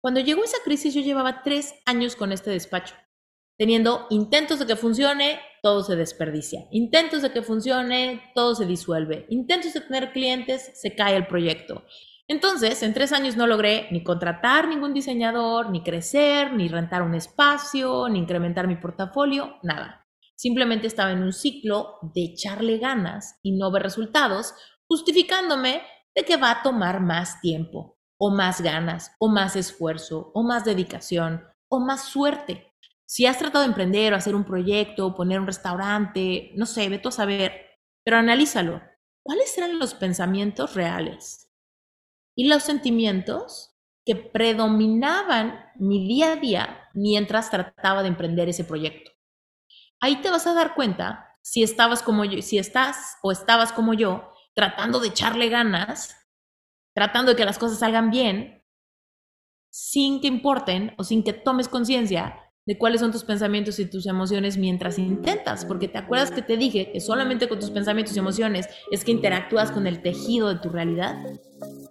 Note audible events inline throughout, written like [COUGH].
Cuando llegó esa crisis yo llevaba tres años con este despacho, teniendo intentos de que funcione, todo se desperdicia. Intentos de que funcione, todo se disuelve. Intentos de tener clientes, se cae el proyecto. Entonces, en tres años no logré ni contratar ningún diseñador, ni crecer, ni rentar un espacio, ni incrementar mi portafolio, nada. Simplemente estaba en un ciclo de echarle ganas y no ver resultados, justificándome de que va a tomar más tiempo, o más ganas, o más esfuerzo, o más dedicación, o más suerte. Si has tratado de emprender o hacer un proyecto, poner un restaurante, no sé, ve tú a saber, pero analízalo. ¿Cuáles eran los pensamientos reales? Y los sentimientos que predominaban mi día a día mientras trataba de emprender ese proyecto. Ahí te vas a dar cuenta si estabas como yo, si estás o estabas como yo, tratando de echarle ganas, tratando de que las cosas salgan bien, sin que importen o sin que tomes conciencia de cuáles son tus pensamientos y tus emociones mientras intentas, porque te acuerdas que te dije que solamente con tus pensamientos y emociones es que interactúas con el tejido de tu realidad.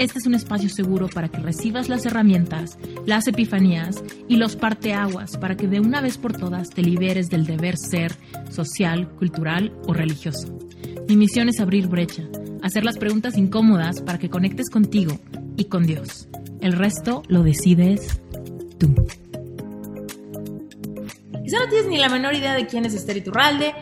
Este es un espacio seguro para que recibas las herramientas, las epifanías y los parteaguas para que de una vez por todas te liberes del deber ser social, cultural o religioso. Mi misión es abrir brecha, hacer las preguntas incómodas para que conectes contigo y con Dios. El resto lo decides tú. Quizá no tienes ni la menor idea de quién es Esther Iturralde,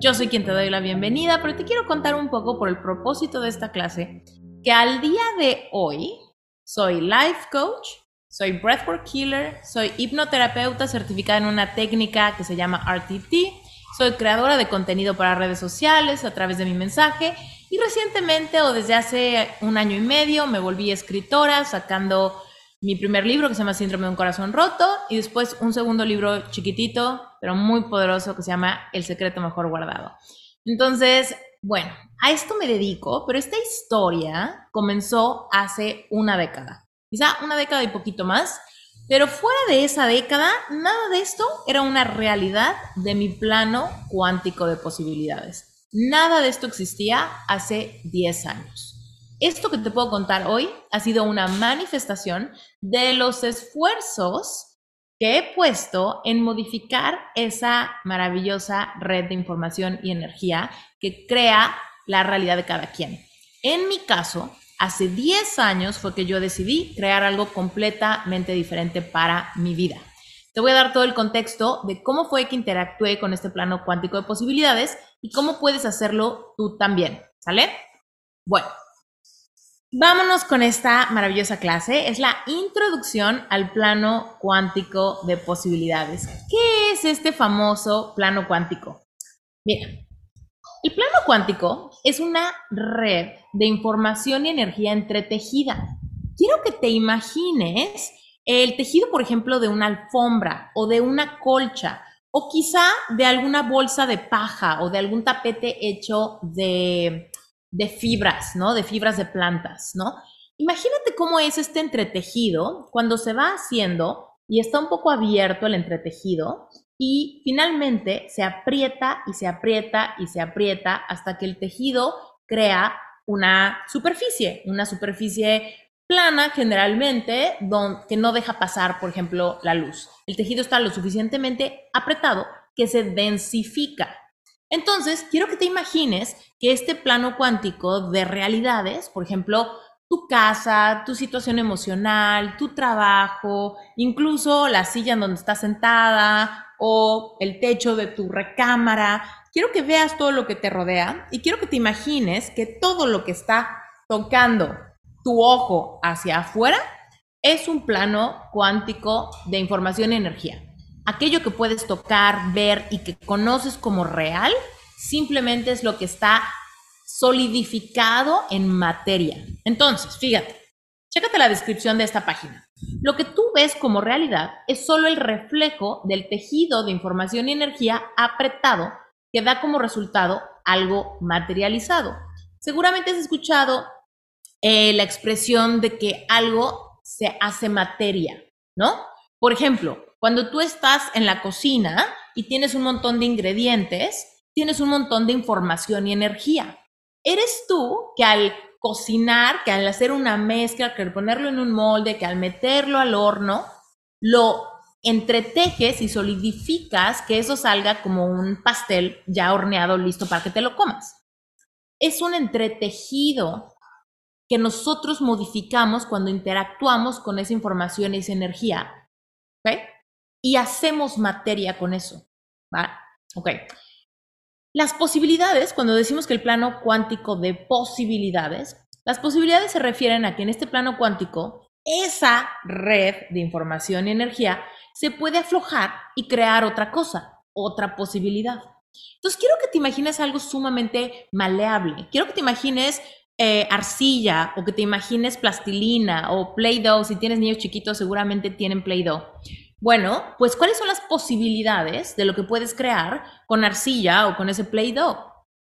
yo soy quien te doy la bienvenida, pero te quiero contar un poco por el propósito de esta clase, que al día de hoy soy life coach, soy breathwork killer, soy hipnoterapeuta certificada en una técnica que se llama RTT, soy creadora de contenido para redes sociales a través de mi mensaje y recientemente o desde hace un año y medio me volví escritora sacando mi primer libro que se llama Síndrome de un corazón roto y después un segundo libro chiquitito, pero muy poderoso que se llama El secreto mejor guardado. Entonces, bueno, a esto me dedico, pero esta historia comenzó hace una década, quizá una década y poquito más, pero fuera de esa década, nada de esto era una realidad de mi plano cuántico de posibilidades. Nada de esto existía hace 10 años. Esto que te puedo contar hoy ha sido una manifestación de los esfuerzos que he puesto en modificar esa maravillosa red de información y energía que crea la realidad de cada quien. En mi caso, hace 10 años fue que yo decidí crear algo completamente diferente para mi vida. Te voy a dar todo el contexto de cómo fue que interactué con este plano cuántico de posibilidades y cómo puedes hacerlo tú también. ¿Sale? Bueno, Vámonos con esta maravillosa clase. Es la introducción al plano cuántico de posibilidades. ¿Qué es este famoso plano cuántico? Mira, el plano cuántico es una red de información y energía entretejida. Quiero que te imagines el tejido, por ejemplo, de una alfombra o de una colcha o quizá de alguna bolsa de paja o de algún tapete hecho de de fibras, ¿no? De fibras de plantas, ¿no? Imagínate cómo es este entretejido cuando se va haciendo y está un poco abierto el entretejido y finalmente se aprieta y se aprieta y se aprieta hasta que el tejido crea una superficie, una superficie plana generalmente que no deja pasar, por ejemplo, la luz. El tejido está lo suficientemente apretado que se densifica. Entonces, quiero que te imagines que este plano cuántico de realidades, por ejemplo, tu casa, tu situación emocional, tu trabajo, incluso la silla en donde estás sentada o el techo de tu recámara. Quiero que veas todo lo que te rodea y quiero que te imagines que todo lo que está tocando tu ojo hacia afuera es un plano cuántico de información y energía aquello que puedes tocar, ver y que conoces como real, simplemente es lo que está solidificado en materia. Entonces, fíjate, chécate la descripción de esta página. Lo que tú ves como realidad es solo el reflejo del tejido de información y energía apretado que da como resultado algo materializado. Seguramente has escuchado eh, la expresión de que algo se hace materia, ¿no? Por ejemplo, cuando tú estás en la cocina y tienes un montón de ingredientes, tienes un montón de información y energía. Eres tú que al cocinar, que al hacer una mezcla, que al ponerlo en un molde, que al meterlo al horno, lo entretejes y solidificas que eso salga como un pastel ya horneado listo para que te lo comas. Es un entretejido que nosotros modificamos cuando interactuamos con esa información y esa energía. ¿Ok? Y hacemos materia con eso. ¿Va? Ok. Las posibilidades, cuando decimos que el plano cuántico de posibilidades, las posibilidades se refieren a que en este plano cuántico, esa red de información y energía se puede aflojar y crear otra cosa, otra posibilidad. Entonces quiero que te imagines algo sumamente maleable. Quiero que te imagines eh, arcilla o que te imagines plastilina o Play-Doh. Si tienes niños chiquitos, seguramente tienen Play-Doh. Bueno, pues ¿cuáles son las posibilidades de lo que puedes crear con arcilla o con ese Play-Doh?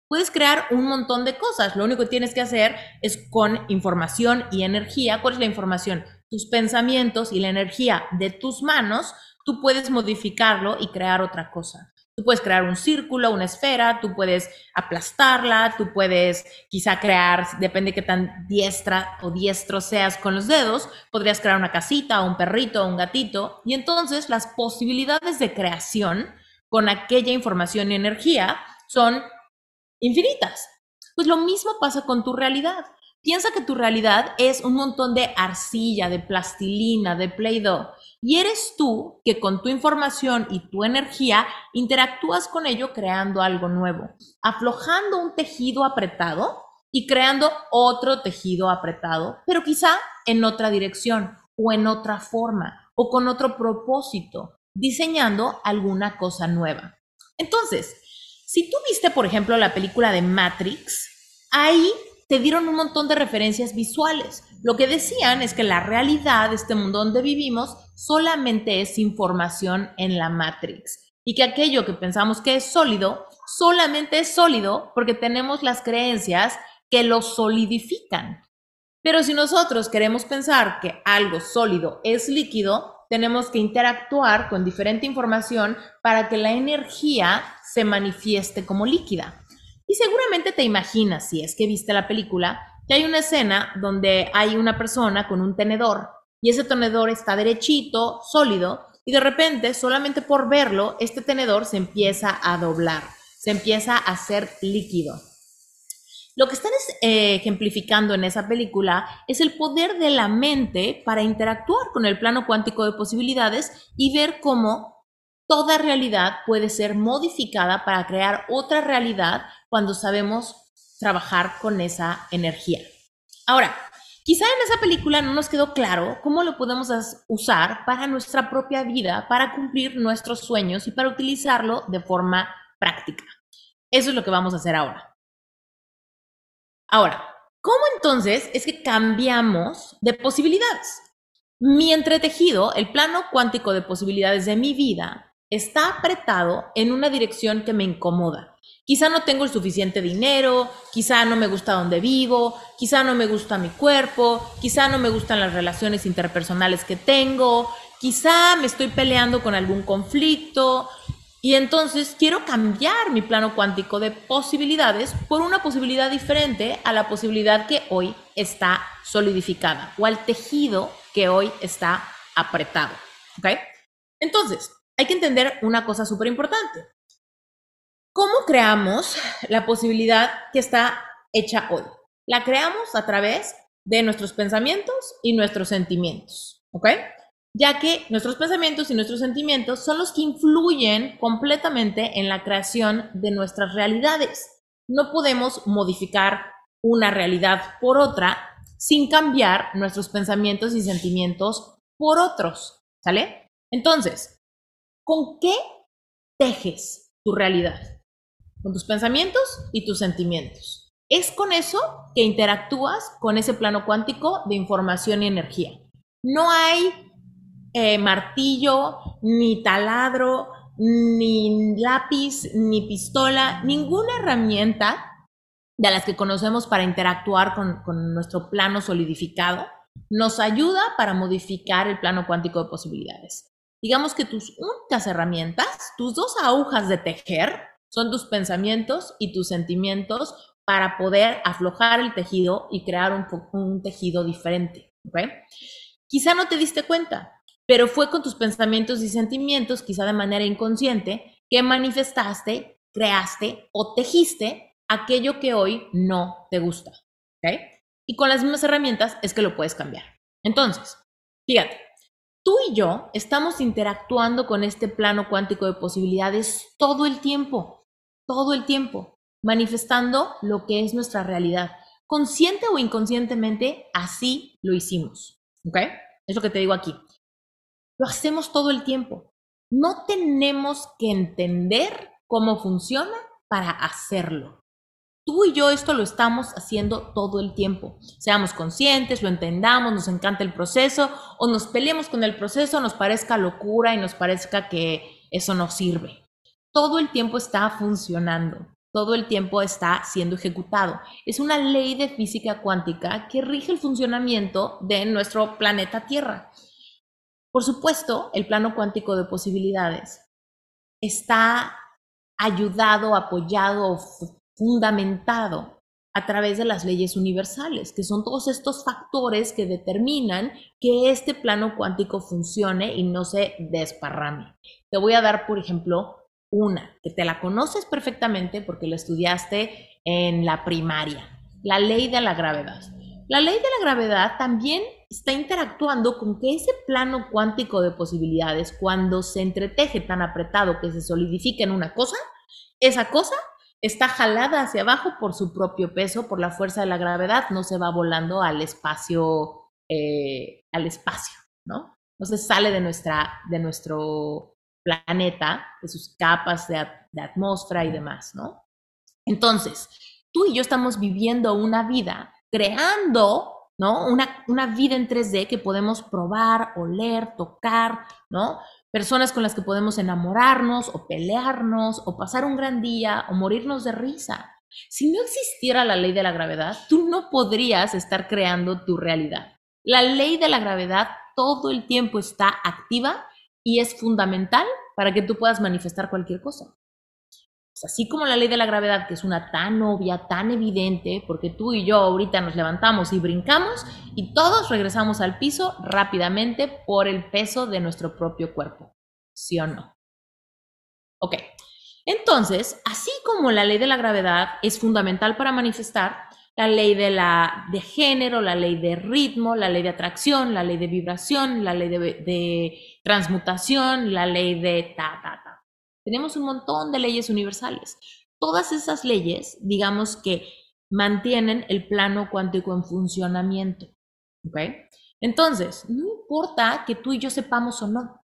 Puedes crear un montón de cosas. Lo único que tienes que hacer es con información y energía. ¿Cuál es la información? Tus pensamientos y la energía de tus manos tú puedes modificarlo y crear otra cosa. Tú puedes crear un círculo, una esfera, tú puedes aplastarla, tú puedes quizá crear, depende de qué tan diestra o diestro seas con los dedos, podrías crear una casita, un perrito, un gatito, y entonces las posibilidades de creación con aquella información y energía son infinitas. Pues lo mismo pasa con tu realidad. Piensa que tu realidad es un montón de arcilla, de plastilina, de Play-Doh. Y eres tú que con tu información y tu energía interactúas con ello creando algo nuevo, aflojando un tejido apretado y creando otro tejido apretado, pero quizá en otra dirección o en otra forma o con otro propósito, diseñando alguna cosa nueva. Entonces, si tú viste, por ejemplo, la película de Matrix, ahí te dieron un montón de referencias visuales. Lo que decían es que la realidad este mundo donde vivimos solamente es información en la Matrix y que aquello que pensamos que es sólido solamente es sólido porque tenemos las creencias que lo solidifican. Pero si nosotros queremos pensar que algo sólido es líquido, tenemos que interactuar con diferente información para que la energía se manifieste como líquida. Y seguramente te imaginas, si es que viste la película, que hay una escena donde hay una persona con un tenedor y ese tenedor está derechito, sólido, y de repente, solamente por verlo, este tenedor se empieza a doblar, se empieza a hacer líquido. Lo que están eh, ejemplificando en esa película es el poder de la mente para interactuar con el plano cuántico de posibilidades y ver cómo toda realidad puede ser modificada para crear otra realidad cuando sabemos trabajar con esa energía. Ahora, quizá en esa película no nos quedó claro cómo lo podemos usar para nuestra propia vida, para cumplir nuestros sueños y para utilizarlo de forma práctica. Eso es lo que vamos a hacer ahora. Ahora, ¿cómo entonces es que cambiamos de posibilidades? Mi entretejido, el plano cuántico de posibilidades de mi vida, está apretado en una dirección que me incomoda. Quizá no tengo el suficiente dinero, quizá no me gusta donde vivo, quizá no me gusta mi cuerpo, quizá no me gustan las relaciones interpersonales que tengo, quizá me estoy peleando con algún conflicto y entonces quiero cambiar mi plano cuántico de posibilidades por una posibilidad diferente a la posibilidad que hoy está solidificada o al tejido que hoy está apretado. ¿Ok? Entonces, hay que entender una cosa súper importante. ¿Cómo creamos la posibilidad que está hecha hoy? La creamos a través de nuestros pensamientos y nuestros sentimientos, ¿ok? Ya que nuestros pensamientos y nuestros sentimientos son los que influyen completamente en la creación de nuestras realidades. No podemos modificar una realidad por otra sin cambiar nuestros pensamientos y sentimientos por otros, ¿sale? Entonces, ¿con qué tejes tu realidad? con tus pensamientos y tus sentimientos. Es con eso que interactúas con ese plano cuántico de información y energía. No hay eh, martillo, ni taladro, ni lápiz, ni pistola, ninguna herramienta de las que conocemos para interactuar con, con nuestro plano solidificado nos ayuda para modificar el plano cuántico de posibilidades. Digamos que tus únicas herramientas, tus dos agujas de tejer, son tus pensamientos y tus sentimientos para poder aflojar el tejido y crear un, tejido diferente. ¿okay? Quizá no te diste cuenta, pero fue con tus pensamientos y sentimientos, quizá de manera inconsciente, que manifestaste, creaste o tejiste aquello que hoy no te gusta. ¿okay? Y con las mismas herramientas es que lo puedes cambiar. Entonces, fíjate, tú y yo estamos interactuando con este plano cuántico de posibilidades todo el tiempo, todo el tiempo, manifestando lo que es nuestra realidad. Consciente o inconscientemente, así lo hicimos. ¿Ok? Es lo que te digo aquí. Lo hacemos todo el tiempo. No tenemos que entender cómo funciona para hacerlo tú y yo esto lo estamos haciendo todo el tiempo. Seamos conscientes, lo entendamos, nos encanta el proceso o nos peleemos con el proceso, nos parezca locura y nos parezca que eso no sirve. Todo el tiempo está funcionando, todo el tiempo está siendo ejecutado. Es una ley de física cuántica que rige el funcionamiento de nuestro planeta Tierra. Por supuesto, el plano cuántico de posibilidades está ayudado, apoyado, fundamentado a través de las leyes universales, que son todos estos factores que determinan que este plano cuántico funcione y no se desparrame. Te voy a dar, por ejemplo, una que te la conoces perfectamente porque la estudiaste en la primaria, la ley de la gravedad. La ley de la gravedad también está interactuando con que ese plano cuántico de posibilidades, cuando se entreteje tan apretado que se solidifica en una cosa, esa cosa está jalada hacia abajo por su propio peso, por la fuerza de la gravedad, no se va volando al espacio, eh, al espacio, ¿no? Se sale de, nuestra, de nuestro planeta, de sus capas de, de atmósfera y demás, ¿no? Entonces, tú y yo estamos viviendo una vida, creando ¿no? Una, una, vida en 3D que podemos probar, oler, tocar, ¿no? Personas con las que podemos enamorarnos o pelearnos o pasar un gran día o morirnos de risa. Si no existiera la ley de la gravedad, tú no podrías estar creando tu realidad. La ley de la gravedad todo el tiempo está activa y es fundamental para que tú puedas manifestar cualquier cosa así como la ley de la gravedad, que es una tan obvia, tan evidente, porque tú y yo ahorita nos levantamos y brincamos y todos regresamos al piso rápidamente por el peso de nuestro propio cuerpo. ¿Sí o no? Ok. Entonces, así como la ley de la gravedad es fundamental para manifestar, la ley de, la, de género, la ley de ritmo, la ley de atracción, la ley de vibración, la ley de, de transmutación, la ley de ta, ta, ta tenemos un montón de leyes universales. Todas esas leyes, digamos que mantienen el plano cuántico en funcionamiento. ¿Ok? Entonces, no importa que tú y yo sepamos o no.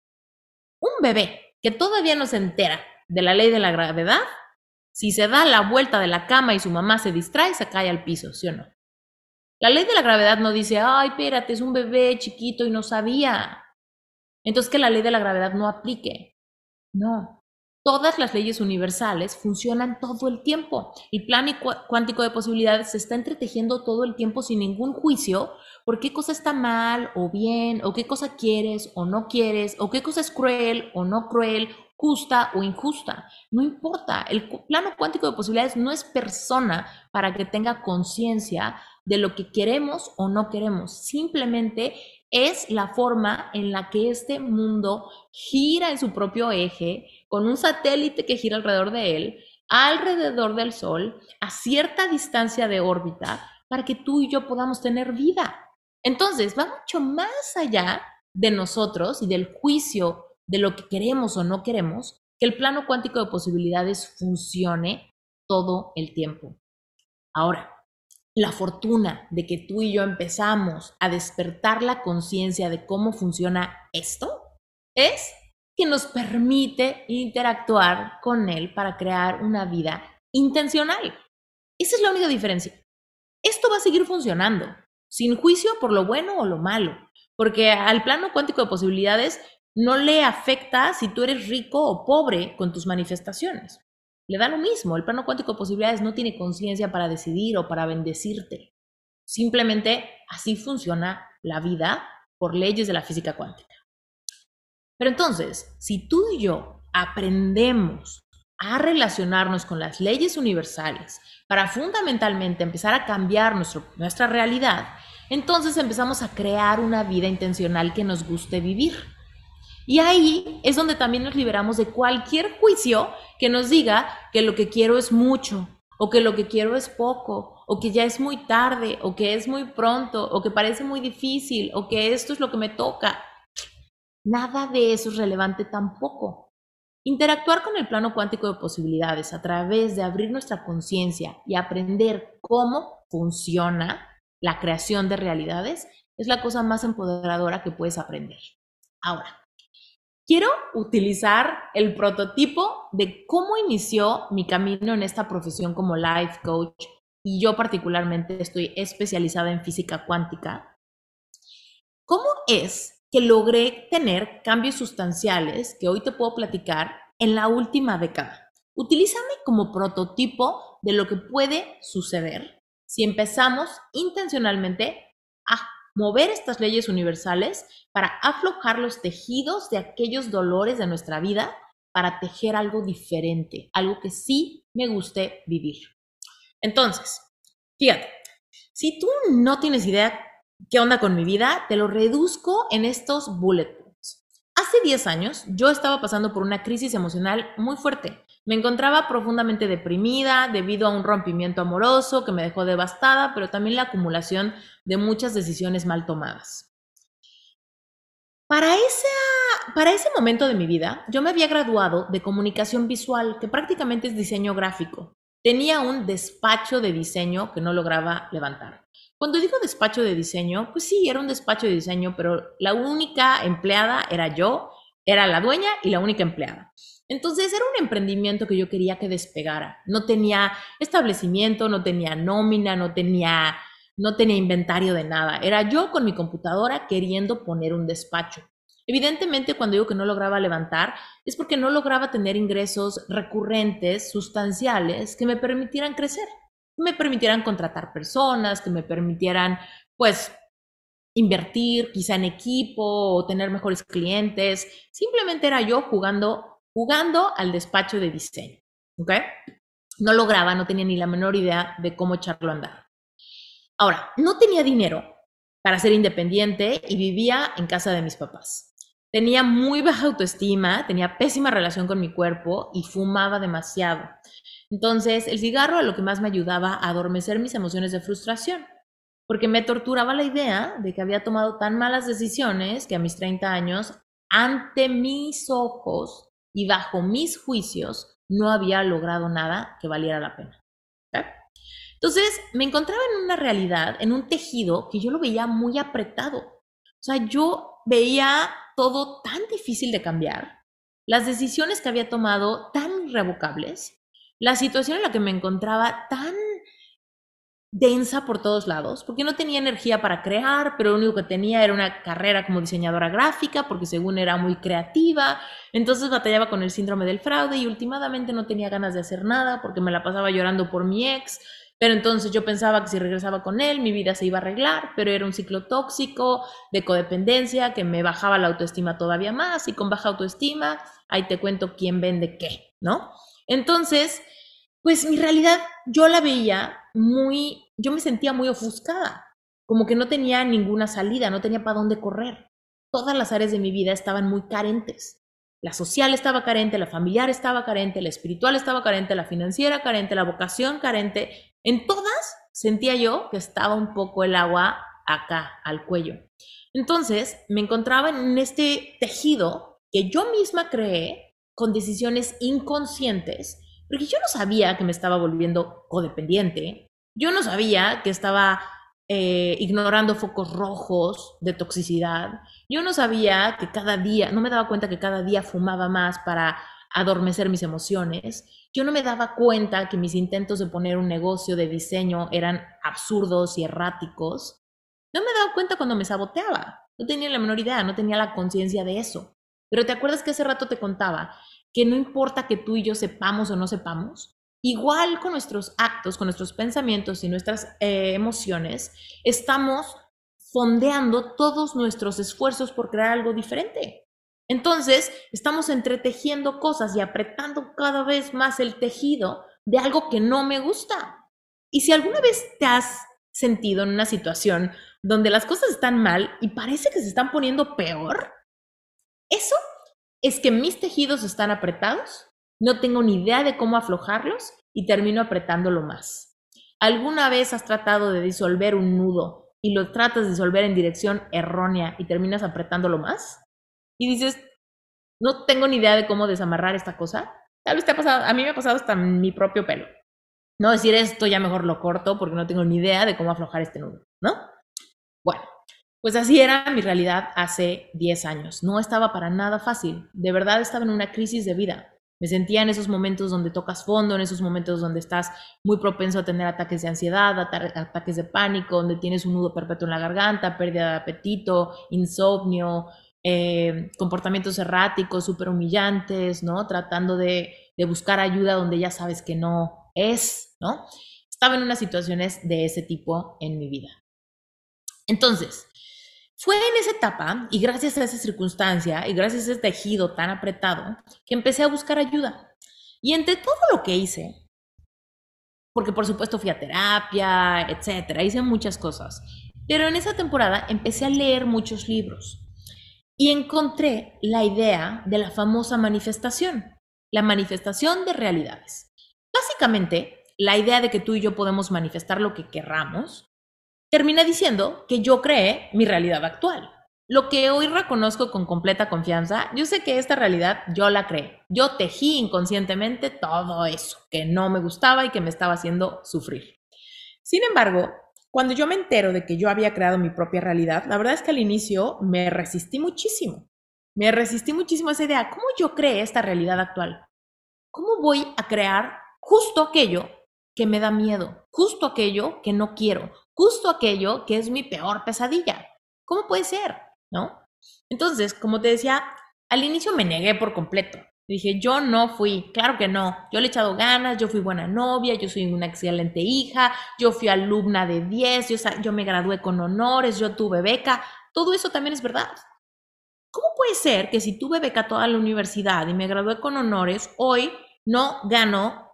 Un bebé que todavía no se entera de la ley de la gravedad, si se da la vuelta de la cama y su mamá se distrae, se cae al piso, ¿sí o no? La ley de la gravedad no dice, ay, espérate, es un bebé chiquito y no sabía. Entonces que la ley de la gravedad no aplique. No, Todas las leyes universales funcionan todo el tiempo. El plan cuántico de posibilidades se está entretejiendo todo el tiempo sin ningún juicio por qué cosa está mal o bien, o qué cosa quieres o no quieres, o qué cosa es cruel o no cruel, justa o injusta. No importa, el plano cuántico de posibilidades no es persona para que tenga conciencia de lo que queremos o no queremos. Simplemente es la forma en la que este mundo gira en su propio eje con un satélite que gira alrededor de él, alrededor del Sol, a cierta distancia de órbita, para que tú y yo podamos tener vida. Entonces, va mucho más allá de nosotros y del juicio de lo que queremos o no queremos, que el plano cuántico de posibilidades funcione todo el tiempo. Ahora, la fortuna de que tú y yo empezamos a despertar la conciencia de cómo funciona esto es que nos permite interactuar con él para crear una vida intencional. Esa es la única diferencia. Esto va a seguir funcionando, sin juicio por lo bueno o lo malo, porque al plano cuántico de posibilidades no le afecta si tú eres rico o pobre con tus manifestaciones. Le da lo mismo. El plano cuántico de posibilidades no tiene conciencia para decidir o para bendecirte. Simplemente así funciona la vida por leyes de la física cuántica. Pero entonces, si tú y yo aprendemos a relacionarnos con las leyes universales para fundamentalmente empezar a cambiar nuestra realidad, entonces empezamos a crear una vida intencional que nos guste vivir. Y ahí es donde también nos liberamos de cualquier juicio que nos diga que lo que quiero es mucho, o que lo que quiero es poco, o que ya es muy tarde, o que es muy pronto, o que parece muy difícil, o que esto es lo que me toca. Nada de eso es relevante tampoco. Interactuar con el plano cuántico de posibilidades a través de abrir nuestra conciencia y aprender cómo funciona la creación de realidades es la cosa más empoderadora que puedes aprender. Ahora, quiero utilizar el prototipo de cómo inició mi camino en esta profesión como life coach y yo particularmente estoy especializada en física cuántica. ¿Cómo es que logré tener cambios sustanciales que hoy te puedo platicar en la última década. Utilízame como prototipo de lo que puede suceder si empezamos intencionalmente a mover estas leyes universales para aflojar los tejidos de aquellos dolores de nuestra vida para tejer algo diferente, algo que sí me guste vivir. Entonces, fíjate, si tú no tienes idea ¿Qué onda con mi vida? Te lo reduzco en estos bullet points. Hace 10 años yo estaba pasando por una crisis emocional muy fuerte. Me encontraba profundamente deprimida debido a un rompimiento amoroso que me dejó devastada, pero también la acumulación de muchas decisiones mal tomadas. Para, para ese momento de mi vida, yo me había graduado de comunicación visual, que prácticamente es diseño gráfico. Tenía un despacho de diseño que no lograba levantar. Cuando digo despacho de diseño, pues sí, era un despacho de diseño, pero la única empleada era yo, era la dueña y la única empleada. Entonces era un emprendimiento que yo quería que despegara. No tenía establecimiento, no tenía nómina, no tenía, no tenía inventario de nada. Era yo con mi computadora queriendo poner un despacho. Evidentemente, cuando digo que no lograba levantar, es porque no lograba tener ingresos recurrentes, sustanciales, que me permitieran crecer me permitieran contratar personas, que me permitieran, pues, invertir quizá en equipo o tener mejores clientes. Simplemente era yo jugando, jugando al despacho de diseño. ¿Ok? No lograba, no tenía ni la menor idea de cómo echarlo a andar. Ahora, no tenía dinero para ser independiente y vivía en casa de mis papás. Tenía muy baja autoestima, tenía pésima relación con mi cuerpo y fumaba demasiado. Entonces, el cigarro a lo que más me ayudaba a adormecer mis emociones de frustración, porque me torturaba la idea de que había tomado tan malas decisiones que a mis 30 años, ante mis ojos y bajo mis juicios, no había logrado nada que valiera la pena. Entonces, me encontraba en una realidad, en un tejido que yo lo veía muy apretado. O sea, yo veía todo tan difícil de cambiar, las decisiones que había tomado tan irrevocables, la situación en la que me encontraba tan densa por todos lados, porque no tenía energía para crear, pero lo único que tenía era una carrera como diseñadora gráfica, porque según era muy creativa, entonces batallaba con el síndrome del fraude y últimamente no tenía ganas de hacer nada porque me la pasaba llorando por mi ex, pero entonces yo pensaba que si regresaba con él mi vida se iba a arreglar, pero era un ciclo tóxico de codependencia que me bajaba la autoestima todavía más y con baja autoestima, ahí te cuento quién vende qué, ¿no? Entonces, pues mi realidad yo la veía muy, yo me sentía muy ofuscada, como que no tenía ninguna salida, no tenía para dónde correr. Todas las áreas de mi vida estaban muy carentes. La social estaba carente, la familiar estaba carente, la espiritual estaba carente, la financiera carente, la vocación carente. En todas sentía yo que estaba un poco el agua acá, al cuello. Entonces me encontraba en este tejido que yo misma creé con decisiones inconscientes, porque yo no sabía que me estaba volviendo codependiente, yo no sabía que estaba eh, ignorando focos rojos de toxicidad, yo no sabía que cada día, no me daba cuenta que cada día fumaba más para adormecer mis emociones, yo no me daba cuenta que mis intentos de poner un negocio de diseño eran absurdos y erráticos, no me daba cuenta cuando me saboteaba, no tenía la menor idea, no tenía la conciencia de eso. Pero ¿te acuerdas que hace rato te contaba que no importa que tú y yo sepamos o no sepamos? Igual con nuestros actos, con nuestros pensamientos y nuestras eh, emociones, estamos fondeando todos nuestros esfuerzos por crear algo diferente. Entonces, estamos entretejiendo cosas y apretando cada vez más el tejido de algo que no me gusta. Y si alguna vez te has sentido en una situación donde las cosas están mal y parece que se están poniendo peor, eso es que mis tejidos están apretados, no tengo ni idea de cómo aflojarlos y termino apretándolo más. ¿Alguna vez has tratado de disolver un nudo y lo tratas de disolver en dirección errónea y terminas apretándolo más? Y dices, no tengo ni idea de cómo desamarrar esta cosa. Tal vez te ha pasado, a mí me ha pasado hasta mi propio pelo. No decir esto ya mejor lo corto porque no tengo ni idea de cómo aflojar este nudo, ¿no? Bueno, pues así era mi realidad hace 10 años. No estaba para nada fácil. De verdad estaba en una crisis de vida. Me sentía en esos momentos donde tocas fondo, en esos momentos donde estás muy propenso a tener ataques de ansiedad, ataques de pánico, donde tienes un nudo perpetuo en la garganta, pérdida de apetito, insomnio, eh, comportamientos erráticos, súper humillantes, ¿no? Tratando de, de buscar ayuda donde ya sabes que no es, ¿no? Estaba en unas situaciones de ese tipo en mi vida. Entonces, fue en esa etapa y gracias a esa circunstancia y gracias a ese tejido tan apretado que empecé a buscar ayuda. Y entre todo lo que hice, porque por supuesto fui a terapia, etcétera, hice muchas cosas, pero en esa temporada empecé a leer muchos libros y encontré la idea de la famosa manifestación, la manifestación de realidades. Básicamente, la idea de que tú y yo podemos manifestar lo que querramos termina diciendo que yo creé mi realidad actual. Lo que hoy reconozco con completa confianza, yo sé que esta realidad yo la creé. Yo tejí inconscientemente todo eso que no me gustaba y que me estaba haciendo sufrir. Sin embargo, cuando yo me entero de que yo había creado mi propia realidad, la verdad es que al inicio me resistí muchísimo. Me resistí muchísimo a esa idea. ¿Cómo yo creé esta realidad actual? ¿Cómo voy a crear justo aquello que me da miedo, justo aquello que no quiero, justo aquello que es mi peor pesadilla. ¿Cómo puede ser? ¿No? Entonces, como te decía, al inicio me negué por completo. Dije, yo no fui, claro que no. Yo le he echado ganas, yo fui buena novia, yo soy una excelente hija, yo fui alumna de 10, yo, yo me gradué con honores, yo tuve beca. Todo eso también es verdad. ¿Cómo puede ser que si tuve beca toda la universidad y me gradué con honores, hoy no gano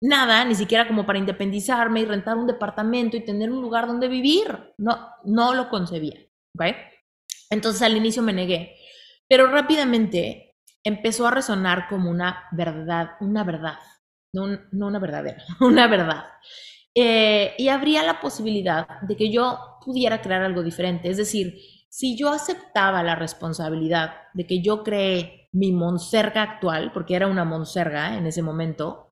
nada, ni siquiera como para independizarme y rentar un departamento y tener un lugar donde vivir. No, no lo concebía. Entonces al inicio me negué, pero rápidamente empezó a resonar como una verdad, una verdad, no, no una verdadera, [LAUGHS] una verdad. Eh, y habría la posibilidad de que yo pudiera crear algo diferente. Es decir, si yo aceptaba la responsabilidad de que yo creé mi monserga actual, porque era una monserga en ese momento,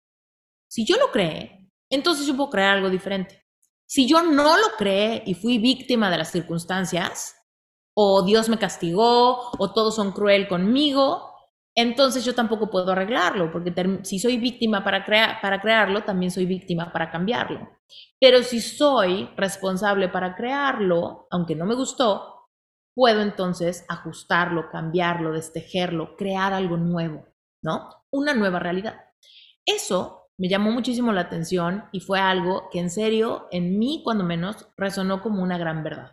si yo lo creé, entonces yo puedo crear algo diferente. Si yo no lo creé y fui víctima de las circunstancias, o Dios me castigó, o todos son cruel conmigo, entonces yo tampoco puedo arreglarlo, porque si soy víctima para, para crearlo, también soy víctima para cambiarlo. Pero si soy responsable para crearlo, aunque no me gustó, puedo entonces ajustarlo, cambiarlo, destejerlo, crear algo nuevo, ¿no? Una nueva realidad. Eso me llamó muchísimo la atención y fue algo que en serio, en mí cuando menos, resonó como una gran verdad.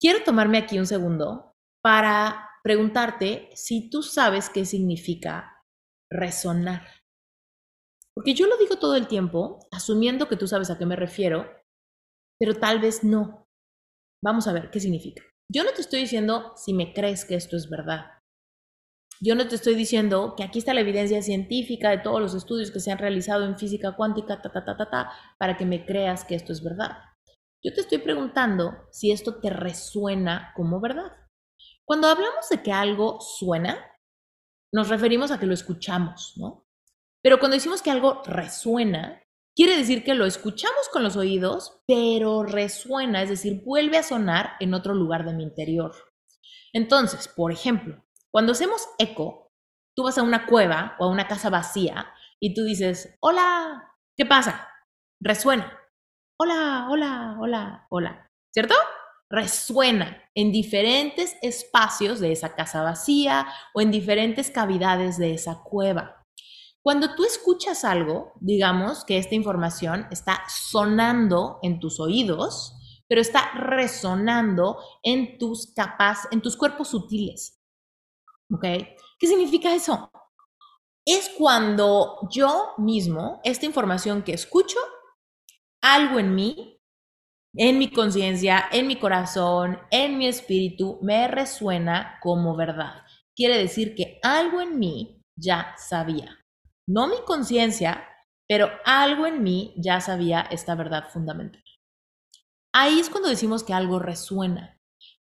Quiero tomarme aquí un segundo para preguntarte si tú sabes qué significa resonar. Porque yo lo digo todo el tiempo, asumiendo que tú sabes a qué me refiero, pero tal vez no. Vamos a ver qué significa. Yo no te estoy diciendo si me crees que esto es verdad. Yo no te estoy diciendo que aquí está la evidencia científica de todos los estudios que se han realizado en física cuántica, para que me creas que esto es verdad. Yo te estoy preguntando si esto te resuena como verdad. Cuando hablamos de que algo suena, nos referimos a que lo escuchamos, ¿no? Pero cuando decimos que algo resuena, quiere decir que lo escuchamos con los oídos, pero resuena, es decir, vuelve a sonar en otro lugar de mi interior. Entonces, por ejemplo, cuando hacemos eco, tú vas a una cueva o a una casa vacía y tú dices, hola, ¿qué pasa? Resuena. Hola, hola, hola, hola. ¿Cierto? resuena en diferentes espacios de esa casa vacía o en diferentes cavidades de esa cueva. Cuando tú escuchas algo, digamos que esta información está sonando en tus oídos, pero está resonando en tus capas, en tus cuerpos sutiles. ¿Ok? ¿Qué significa eso? Es cuando yo mismo, esta información que escucho, algo en mí, en mi conciencia, en mi corazón, en mi espíritu, me resuena como verdad. Quiere decir que algo en mí ya sabía. No mi conciencia, pero algo en mí ya sabía esta verdad fundamental. Ahí es cuando decimos que algo resuena.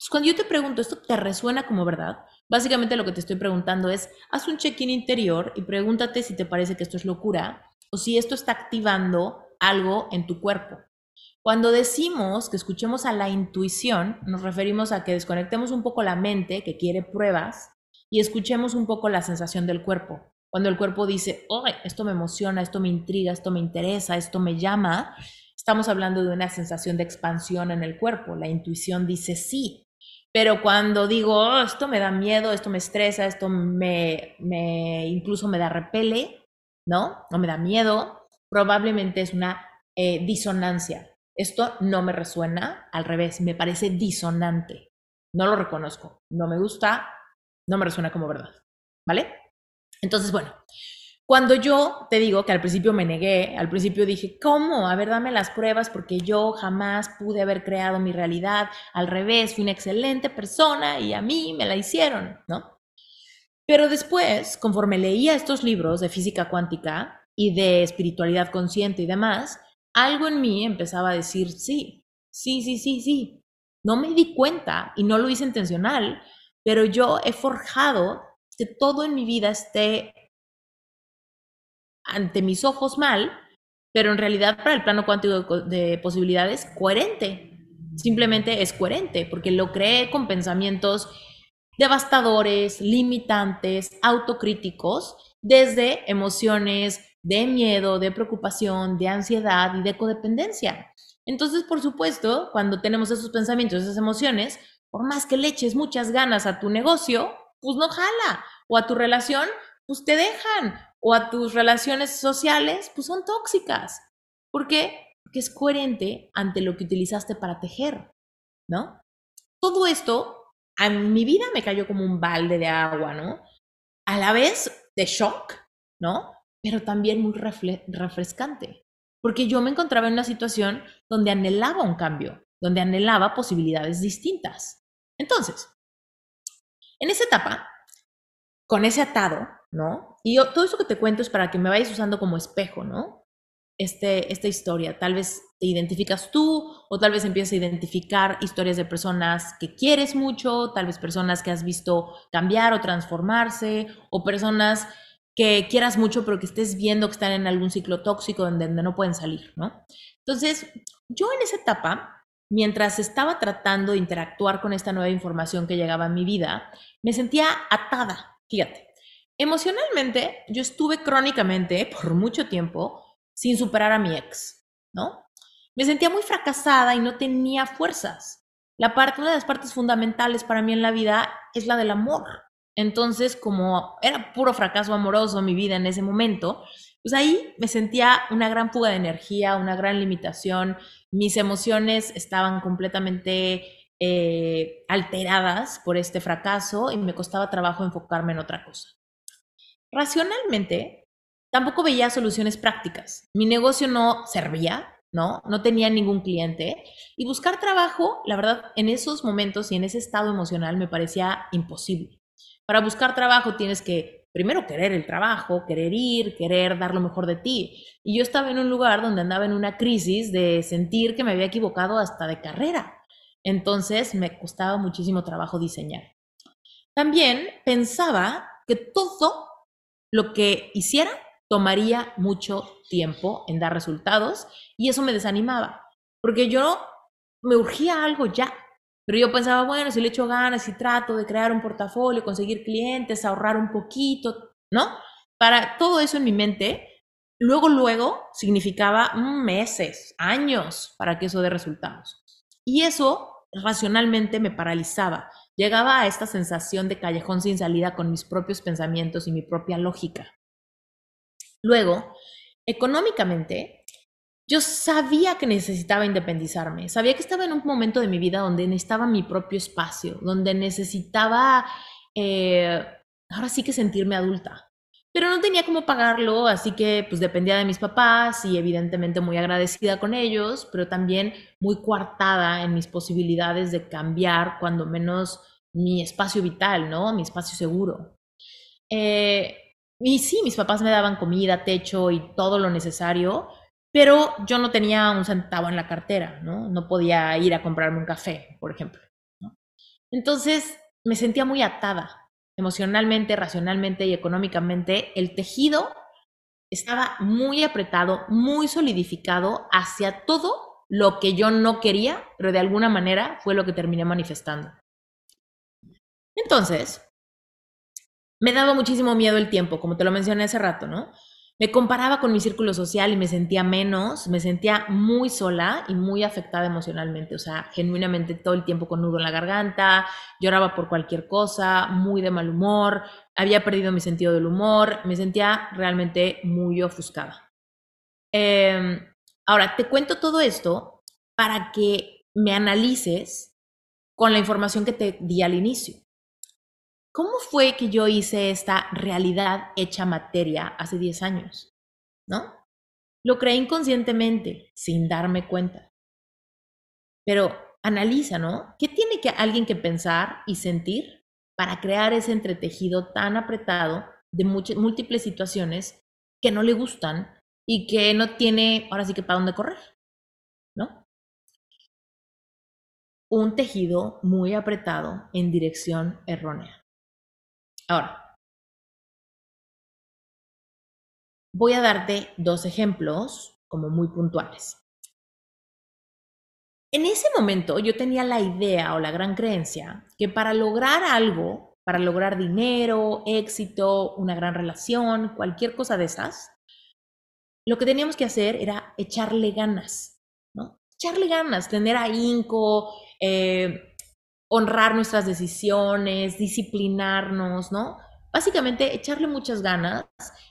cuando yo te pregunto, ¿esto te resuena como verdad? Básicamente lo que te estoy preguntando es, haz un check-in interior y pregúntate si te parece que esto es locura o si esto está activando algo en tu cuerpo. Cuando decimos que escuchemos a la intuición, nos referimos a que desconectemos un poco la mente, que quiere pruebas, y escuchemos un poco la sensación del cuerpo. Cuando el cuerpo dice, oh, esto me emociona, esto me intriga, esto me interesa, esto me llama, estamos hablando de una sensación de expansión en el cuerpo. La intuición dice sí. Pero cuando digo, oh, esto me da miedo, esto me estresa, esto me, me incluso me da repele, ¿no? O me da miedo, probablemente es una eh, disonancia. Esto no me resuena, al revés, me parece disonante. No lo reconozco, no me gusta, no me resuena como verdad. ¿Vale? Entonces, bueno, cuando yo te digo que al principio me negué, al principio dije, ¿cómo? A ver, dame las pruebas porque yo jamás pude haber creado mi realidad. Al revés, fui una excelente persona y a mí me la hicieron, ¿no? Pero después, conforme leía estos libros de física cuántica y de espiritualidad consciente y demás, algo en mí empezaba a decir, sí, sí, sí, sí, sí. No me di cuenta y no lo hice intencional, pero yo he forjado que todo en mi vida esté ante mis ojos mal, pero en realidad para el plano cuántico de posibilidades, coherente. Simplemente es coherente, porque lo creé con pensamientos devastadores, limitantes, autocríticos, desde emociones de miedo, de preocupación, de ansiedad y de codependencia. Entonces, por supuesto, cuando tenemos esos pensamientos, esas emociones, por más que le eches muchas ganas a tu negocio, pues no jala. O a tu relación, pues te dejan o a tus relaciones sociales, pues son tóxicas. ¿Por qué? Porque es coherente ante lo que utilizaste para tejer, ¿no? Todo esto a mi vida me cayó como un balde de agua, ¿no? A la vez de shock, ¿no? Pero también muy refrescante, porque yo me encontraba en una situación donde anhelaba un cambio, donde anhelaba posibilidades distintas. Entonces, en esa etapa, con ese atado, ¿no? Y todo eso que te cuento es para que me vayas usando como espejo, ¿no? Este, esta historia. Tal vez te identificas tú o tal vez empiezas a identificar historias de personas que quieres mucho, tal vez personas que has visto cambiar o transformarse o personas que quieras mucho pero que estés viendo que están en algún ciclo tóxico donde, donde no pueden salir, ¿no? Entonces, yo en esa etapa, mientras estaba tratando de interactuar con esta nueva información que llegaba a mi vida, me sentía atada, fíjate. Emocionalmente, yo estuve crónicamente por mucho tiempo sin superar a mi ex, ¿no? Me sentía muy fracasada y no tenía fuerzas. La parte, una de las partes fundamentales para mí en la vida es la del amor. Entonces, como era puro fracaso amoroso mi vida en ese momento, pues ahí me sentía una gran fuga de energía, una gran limitación. Mis emociones estaban completamente eh, alteradas por este fracaso y me costaba trabajo enfocarme en otra cosa. Racionalmente, tampoco veía soluciones prácticas. Mi negocio no servía, ¿no? No tenía ningún cliente. Y buscar trabajo, la verdad, en esos momentos y en ese estado emocional me parecía imposible. Para buscar trabajo tienes que primero querer el trabajo, querer ir, querer dar lo mejor de ti. Y yo estaba en un lugar donde andaba en una crisis de sentir que me había equivocado hasta de carrera. Entonces me costaba muchísimo trabajo diseñar. También pensaba que todo lo que hiciera tomaría mucho tiempo en dar resultados y eso me desanimaba, porque yo me urgía algo ya, pero yo pensaba, bueno, si le echo ganas, si trato de crear un portafolio, conseguir clientes, ahorrar un poquito, ¿no? Para todo eso en mi mente, luego, luego significaba meses, años para que eso dé resultados. Y eso racionalmente me paralizaba. Llegaba a esta sensación de callejón sin salida con mis propios pensamientos y mi propia lógica. Luego, económicamente, yo sabía que necesitaba independizarme, sabía que estaba en un momento de mi vida donde necesitaba mi propio espacio, donde necesitaba, eh, ahora sí que sentirme adulta, pero no tenía cómo pagarlo, así que pues dependía de mis papás y evidentemente muy agradecida con ellos, pero también muy coartada en mis posibilidades de cambiar cuando menos mi espacio vital, ¿no? Mi espacio seguro. Eh, y sí, mis papás me daban comida, techo y todo lo necesario, pero yo no tenía un centavo en la cartera, ¿no? No podía ir a comprarme un café, por ejemplo. Entonces me sentía muy atada emocionalmente, racionalmente y económicamente, el tejido estaba muy apretado, muy solidificado hacia todo lo que yo no quería, pero de alguna manera fue lo que terminé manifestando. Entonces, me daba muchísimo miedo el tiempo, como te lo mencioné hace rato, ¿no? Me comparaba con mi círculo social y me sentía menos, me sentía muy sola y muy afectada emocionalmente, o sea, genuinamente todo el tiempo con nudo en la garganta, lloraba por cualquier cosa, muy de mal humor, había perdido mi sentido del humor, me sentía realmente muy ofuscada. Em, ahora, te cuento todo esto para que me analices con la información que te di al inicio. ¿Cómo fue que yo hice esta realidad hecha materia hace 10 años? ¿No? Lo creé inconscientemente, sin darme cuenta. Pero analiza, ¿no? ¿Qué tiene que alguien que pensar y sentir para crear ese entretejido tan apretado de múltiples situaciones que no le gustan y que no tiene ahora sí que para dónde correr? ¿No? Un tejido muy apretado en dirección errónea. Ahora, voy a darte dos ejemplos como muy puntuales. En ese momento yo tenía la idea o la gran creencia que para lograr algo, para lograr dinero, éxito, una gran relación, cualquier cosa de esas, lo que teníamos que hacer era echarle ganas, ¿no? Echarle ganas, tener ahínco, eh, honrar nuestras decisiones, disciplinarnos, ¿no? Básicamente echarle muchas ganas,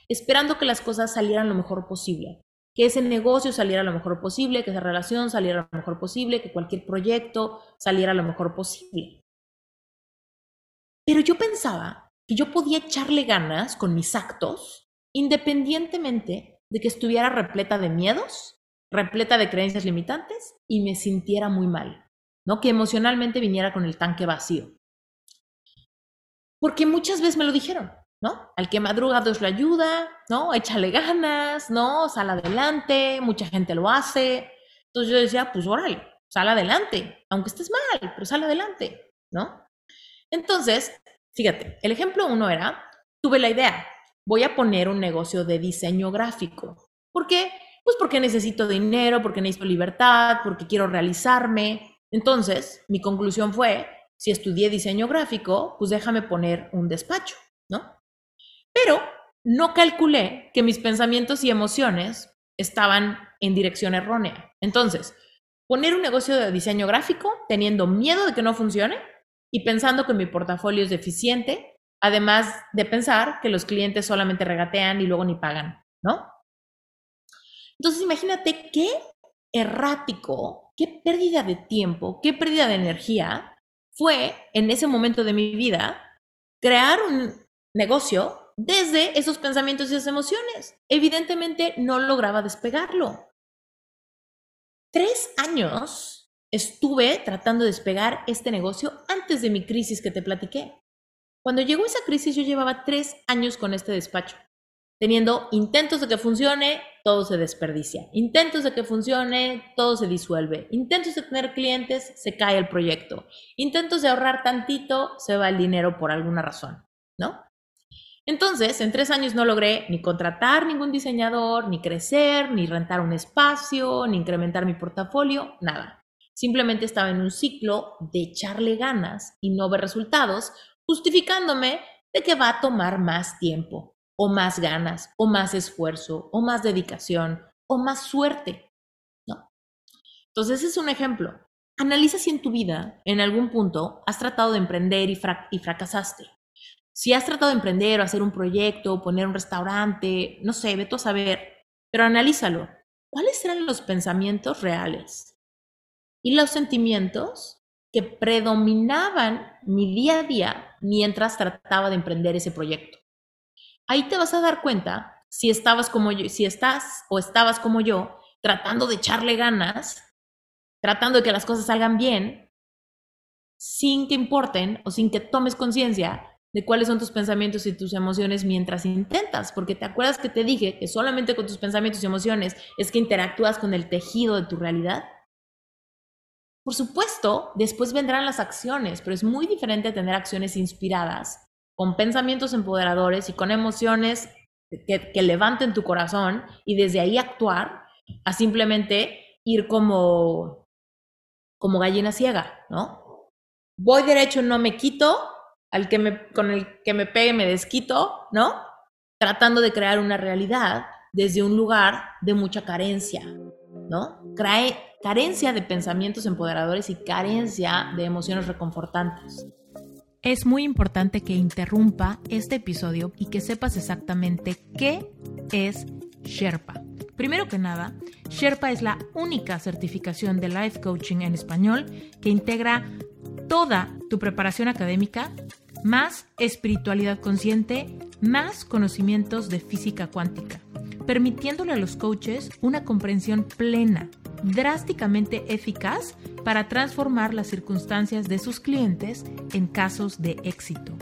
esperando que las cosas salieran lo mejor posible, que ese negocio saliera lo mejor posible, que esa relación saliera lo mejor posible, que cualquier proyecto saliera lo mejor posible. Pero yo pensaba que yo podía echarle ganas con mis actos independientemente de que estuviera repleta de miedos, repleta de creencias limitantes y me sintiera muy mal. ¿No? Que emocionalmente viniera con el tanque vacío. Porque muchas veces me lo dijeron, ¿no? Al que madruga Dios lo ayuda, ¿no? Échale ganas, ¿no? Sal adelante, mucha gente lo hace. Entonces yo decía, pues órale, sal adelante, aunque estés mal, pero sal adelante, ¿no? Entonces, fíjate, el ejemplo uno era, tuve la idea, voy a poner un negocio de diseño gráfico. ¿Por qué? Pues porque necesito dinero, porque necesito libertad, porque quiero realizarme, entonces, mi conclusión fue, si estudié diseño gráfico, pues déjame poner un despacho, ¿no? Pero no calculé que mis pensamientos y emociones estaban en dirección errónea. Entonces, poner un negocio de diseño gráfico teniendo miedo de que no funcione y pensando que mi portafolio es deficiente, además de pensar que los clientes solamente regatean y luego ni pagan, ¿no? Entonces, imagínate qué errático qué pérdida de tiempo, qué pérdida de energía fue en ese momento de mi vida crear un negocio desde esos pensamientos y esas emociones. Evidentemente no lograba despegarlo. Tres años estuve tratando de despegar este negocio antes de mi crisis que te platiqué. Cuando llegó esa crisis yo llevaba tres años con este despacho teniendo intentos de que funcione, todo se desperdicia. Intentos de que funcione, todo se disuelve. Intentos de tener clientes, se cae el proyecto. Intentos de ahorrar tantito, se va el dinero por alguna razón, ¿no? Entonces, en tres años no logré ni contratar ningún diseñador, ni crecer, ni rentar un espacio, ni incrementar mi portafolio, nada. Simplemente estaba en un ciclo de echarle ganas y no ver resultados, justificándome de que va a tomar más tiempo, o más ganas, o más esfuerzo, o más dedicación, o más suerte. ¿no? Entonces, ese es un ejemplo. Analiza si en tu vida, en algún punto, has tratado de emprender y, y fracasaste. Si has tratado de emprender o hacer un proyecto, poner un restaurante, no sé, ve tú a saber, pero analízalo. ¿Cuáles eran los pensamientos reales? Y los sentimientos que predominaban mi día a día mientras trataba de emprender ese proyecto. Ahí te vas a dar cuenta si estabas como yo, si estás o estabas como yo, tratando de echarle ganas, tratando de que las cosas salgan bien, sin que importen o sin que tomes conciencia de cuáles son tus pensamientos y tus emociones mientras intentas, porque te acuerdas que te dije que solamente con tus pensamientos y emociones es que interactúas con el tejido de tu realidad. Por supuesto, después vendrán las acciones, pero es muy diferente tener acciones inspiradas, con pensamientos empoderadores y con emociones que, levanten tu corazón y desde ahí actuar, a simplemente ir como, como gallina ciega, ¿no? Voy derecho, no me quito, al que me, con el que me pegue me desquito, ¿no? Tratando de crear una realidad desde un lugar de mucha carencia, ¿no? Carencia de pensamientos empoderadores y carencia de emociones reconfortantes. Es muy importante que interrumpa este episodio y que sepas exactamente qué es Sherpa. Primero que nada, Sherpa es la única certificación de life coaching en español que integra toda tu preparación académica más espiritualidad consciente, más conocimientos de física cuántica, permitiéndole a los coaches una comprensión plena, drásticamente eficaz para transformar las circunstancias de sus clientes en casos de éxito.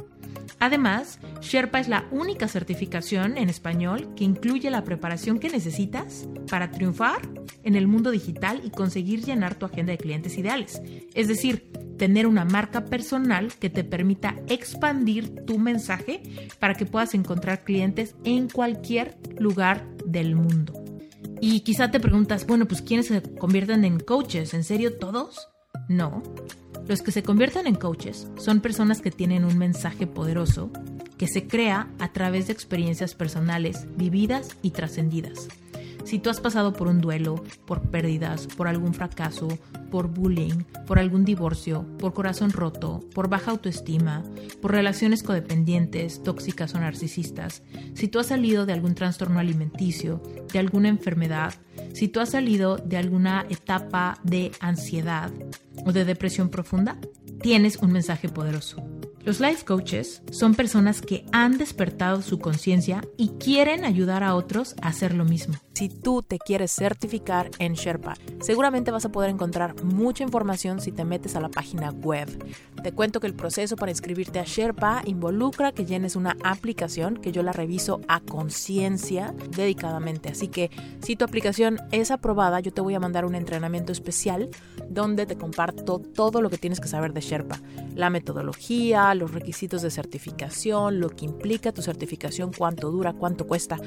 Además, Sherpa es la única certificación en español que incluye la preparación que necesitas para triunfar en el mundo digital y conseguir llenar tu agenda de clientes ideales. Es decir, tener una marca personal que te permita expandir tu mensaje para que puedas encontrar clientes en cualquier lugar del mundo. Y quizá te preguntas, bueno, pues ¿quiénes se convierten en coaches? ¿En serio todos? No. Los que se convierten en coaches son personas que tienen un mensaje poderoso que se crea a través de experiencias personales vividas y trascendidas. Si tú has pasado por un duelo, por pérdidas, por algún fracaso, por bullying, por algún divorcio, por corazón roto, por baja autoestima, por relaciones codependientes, tóxicas o narcisistas, si tú has salido de algún trastorno alimenticio, de alguna enfermedad, si tú has salido de alguna etapa de ansiedad o de depresión profunda, tienes un mensaje poderoso. Los life coaches son personas que han despertado su conciencia y quieren ayudar a otros a hacer lo mismo. Si tú te quieres certificar en Sherpa, seguramente vas a poder encontrar mucha información si te metes a la página web. Te cuento que el proceso para inscribirte a Sherpa involucra que llenes una aplicación que yo la reviso a conciencia dedicadamente. Así que si tu aplicación es aprobada, yo te voy a mandar un entrenamiento especial donde te comparto todo lo que tienes que saber de Sherpa. La metodología, los requisitos de certificación, lo que implica tu certificación, cuánto dura, cuánto cuesta.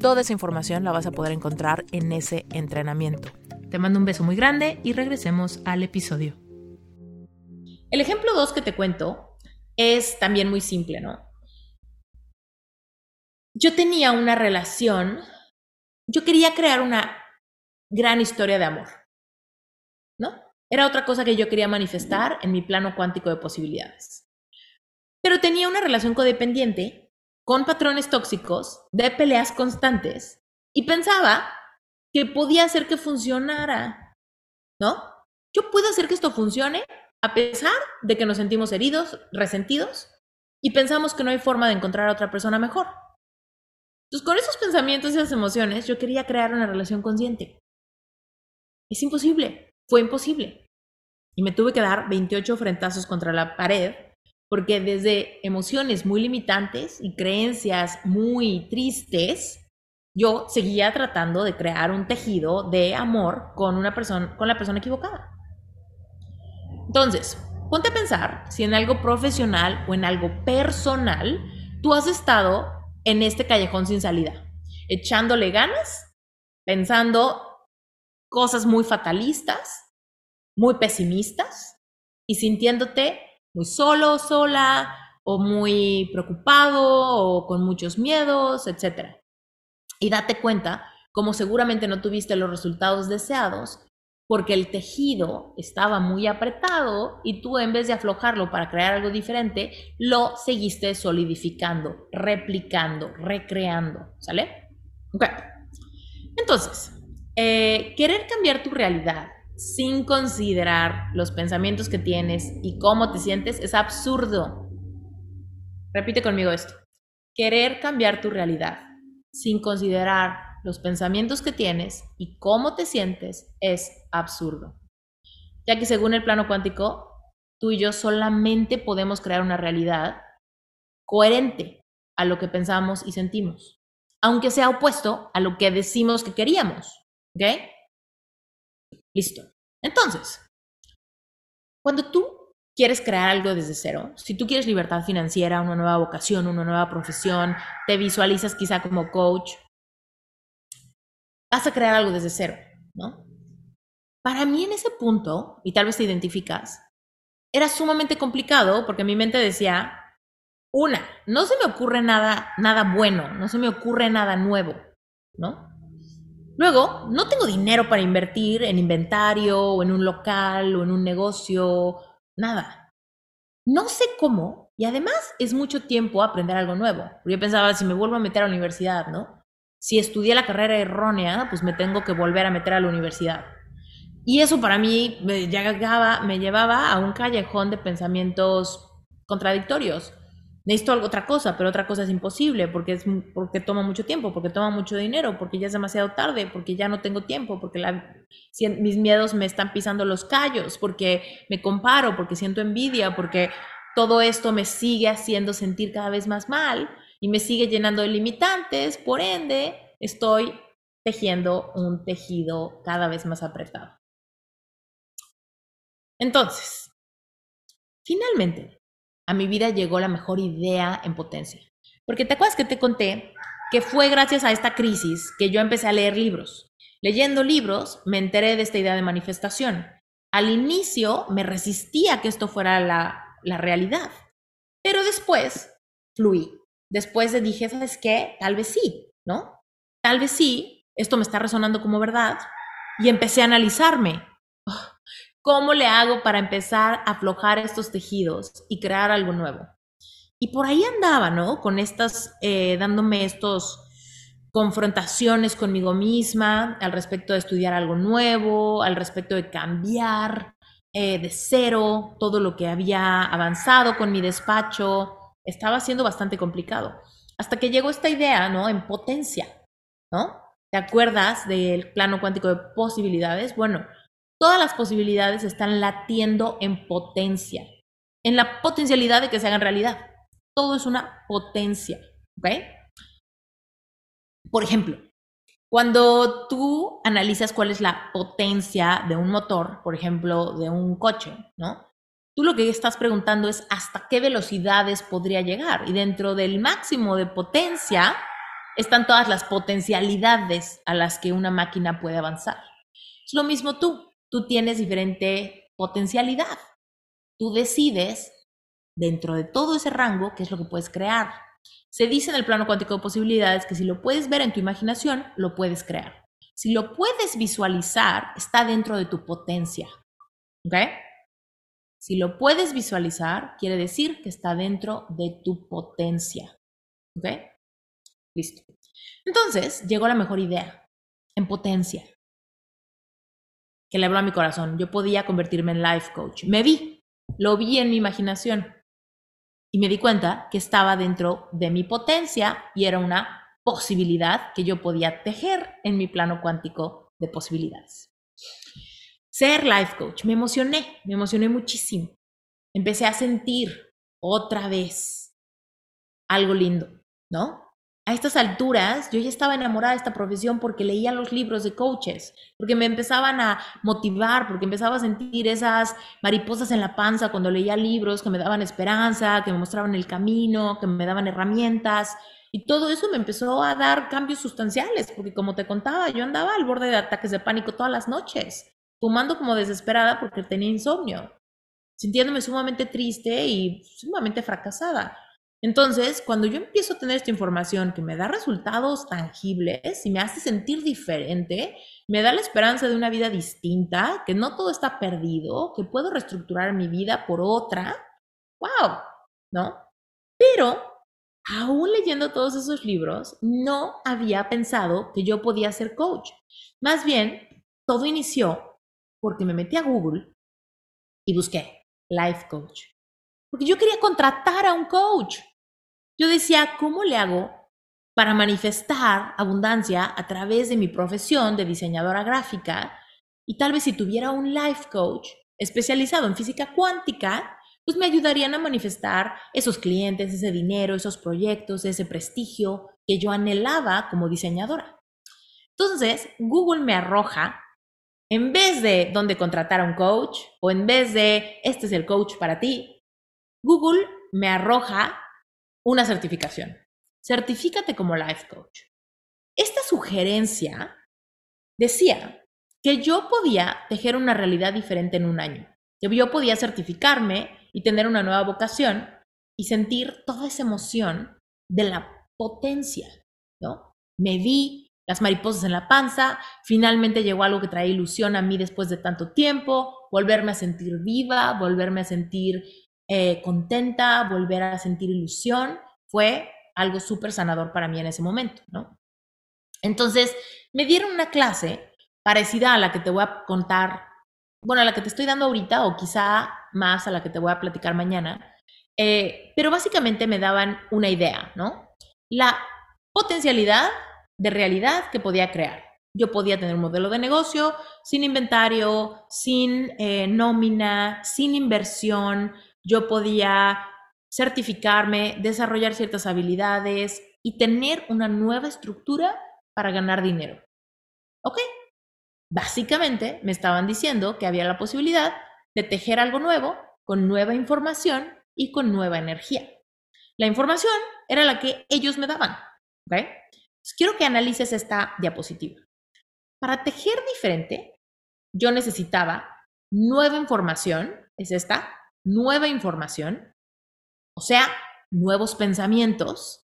Toda esa información la vas a poder encontrar en ese entrenamiento. Te mando un beso muy grande y regresemos al episodio. El ejemplo 2 que te cuento es también muy simple, ¿no? Yo tenía una relación, yo quería crear una gran historia de amor. Era otra cosa que yo quería manifestar en mi plano cuántico de posibilidades. Pero tenía una relación codependiente con patrones tóxicos, de peleas constantes, y pensaba que podía hacer que funcionara, ¿no? Yo puedo hacer que esto funcione a pesar de que nos sentimos heridos, resentidos y pensamos que no hay forma de encontrar a otra persona mejor. Entonces, con esos pensamientos y esas emociones, yo quería crear una relación consciente. Es imposible, fue imposible. Y me tuve que dar 28 frentazos contra la pared, porque desde emociones muy limitantes y creencias muy tristes, yo seguía tratando de crear un tejido de amor con una persona, con la persona equivocada. Entonces, ponte a pensar si en algo profesional o en algo personal tú has estado en este callejón sin salida, echándole ganas, pensando cosas muy fatalistas, muy pesimistas y sintiéndote muy solo, sola o muy preocupado o con muchos miedos, etc y date cuenta, como seguramente no tuviste los resultados deseados, porque el tejido estaba muy apretado y tú en vez de aflojarlo para crear algo diferente, lo seguiste solidificando, replicando, recreando, ¿sale? Ok. Entonces, eh, querer cambiar tu realidad sin considerar los pensamientos que tienes y cómo te sientes es absurdo. Repite conmigo esto. Querer cambiar tu realidad sin considerar los pensamientos que tienes y cómo te sientes es absurdo. Ya que según el plano cuántico, tú y yo solamente podemos crear una realidad coherente a lo que pensamos y sentimos, aunque sea opuesto a lo que decimos que queríamos. ¿Ok? Listo. Entonces, cuando tú quieres crear algo desde cero, si tú quieres libertad financiera, una nueva vocación, una nueva profesión, te visualizas quizá como coach, vas a crear algo desde cero, ¿no? Para mí en ese punto, y tal vez te identificas, era sumamente complicado porque mi mente decía, una, no se me ocurre nada, nada bueno, no se me ocurre nada nuevo, ¿no? Luego, no tengo dinero para invertir en inventario o en un local o en un negocio, nada. No sé cómo y además es mucho tiempo aprender algo nuevo. Yo pensaba, si me vuelvo a meter a la universidad, ¿no? si estudié la carrera errónea, pues me tengo que volver a meter a la universidad. Y eso para mí me me llevaba a un callejón de pensamientos contradictorios. Necesito algo, otra cosa, pero otra cosa es imposible porque, es, porque toma mucho tiempo, porque toma mucho dinero, porque ya es demasiado tarde, porque ya no tengo tiempo, porque mis miedos me están pisando los callos, porque me comparo, porque siento envidia, porque todo esto me sigue haciendo sentir cada vez más mal y me sigue llenando de limitantes, por ende, estoy tejiendo un tejido cada vez más apretado. Entonces, finalmente, a mi vida llegó la mejor idea en potencia. Porque te acuerdas que te conté que fue gracias a esta crisis que yo empecé a leer libros. Leyendo libros me enteré de esta idea de manifestación. Al inicio me resistía a que esto fuera la, la realidad, pero después fluí. Después de dije, ¿sabes qué? Tal vez sí, ¿no? Tal vez sí, esto me está resonando como verdad. Y empecé a analizarme. ¿Cómo le hago para empezar a aflojar estos tejidos y crear algo nuevo? Y por ahí andaba, ¿no? Con estas, eh, dándome estos confrontaciones conmigo misma al respecto de estudiar algo nuevo, al respecto de cambiar eh, de cero todo lo que había avanzado con mi despacho, estaba siendo bastante complicado. Hasta que llegó esta idea, ¿no? En potencia, ¿no? ¿Te acuerdas del plano cuántico de posibilidades? Bueno, todas las posibilidades están latiendo en potencia, en la potencialidad de que se hagan realidad. Todo es una potencia, ¿ok? Por ejemplo, cuando tú analizas cuál es la potencia de un motor, por ejemplo, de un coche, ¿no? Tú lo que estás preguntando es hasta qué velocidades podría llegar. Y dentro del máximo de potencia están todas las potencialidades a las que una máquina puede avanzar. Es lo mismo tú. Tú tienes diferente potencialidad. Tú decides dentro de todo ese rango qué es lo que puedes crear. Se dice en el plano cuántico de posibilidades que si lo puedes ver en tu imaginación, lo puedes crear. Si lo puedes visualizar, está dentro de tu potencia. ¿Ok? Si lo puedes visualizar, quiere decir que está dentro de tu potencia. ¿Ok? Listo. Entonces, llegó la mejor idea, en potencia, que le habló a mi corazón. Yo podía convertirme en life coach. Me vi, lo vi en mi imaginación y me di cuenta que estaba dentro de mi potencia y era una posibilidad que yo podía tejer en mi plano cuántico de posibilidades ser life coach. Me emocioné, me emocioné muchísimo. Empecé a sentir otra vez algo lindo, ¿no? A estas alturas yo ya estaba enamorada de esta profesión porque leía los libros de coaches, porque me empezaban a motivar, porque empezaba a sentir esas mariposas en la panza cuando leía libros que me daban esperanza, que me mostraban el camino, que me daban herramientas. Y todo eso me empezó a dar cambios sustanciales, porque como te contaba, yo andaba al borde de ataques de pánico todas las noches fumando como desesperada porque tenía insomnio, sintiéndome sumamente triste y sumamente fracasada. Entonces, cuando yo empiezo a tener esta información que me da resultados tangibles y me hace sentir diferente, me da la esperanza de una vida distinta, que no todo está perdido, que puedo reestructurar mi vida por otra, wow, ¿no? Pero, aún leyendo todos esos libros, no había pensado que yo podía ser coach. Más bien, todo inició porque me metí a Google y busqué life coach. Porque yo quería contratar a un coach. Yo decía, ¿cómo le hago para manifestar abundancia a través de mi profesión de diseñadora gráfica? Y tal vez si tuviera un life coach especializado en física cuántica, pues me ayudarían a manifestar esos clientes, ese dinero, esos proyectos, ese prestigio que yo anhelaba como diseñadora. Entonces, Google me arroja en vez de dónde contratar a un coach o en vez de este es el coach para ti, Google me arroja una certificación. Certifícate como life coach. Esta sugerencia decía que yo podía tejer una realidad diferente en un año, que yo podía certificarme y tener una nueva vocación y sentir toda esa emoción de la potencia, ¿no? Me vi las mariposas en la panza, finalmente llegó algo que traía ilusión a mí después de tanto tiempo, volverme a sentir viva, volverme a sentir eh, contenta, volver a sentir ilusión, fue algo súper sanador para mí en ese momento, ¿no? Entonces, me dieron una clase parecida a la que te voy a contar, bueno, a la que te estoy dando ahorita o quizá más a la que te voy a platicar mañana, eh, pero básicamente me daban una idea, ¿no? La potencialidad de realidad que podía crear. Yo podía tener un modelo de negocio sin inventario, sin eh, nómina, sin inversión. Yo podía certificarme, desarrollar ciertas habilidades y tener una nueva estructura para ganar dinero. ¿Ok? Básicamente me estaban diciendo que había la posibilidad de tejer algo nuevo con nueva información y con nueva energía. La información era la que ellos me daban. ¿ok? quiero que analices esta diapositiva. Para tejer diferente, yo necesitaba nueva información, es esta, nueva información, o sea, nuevos pensamientos,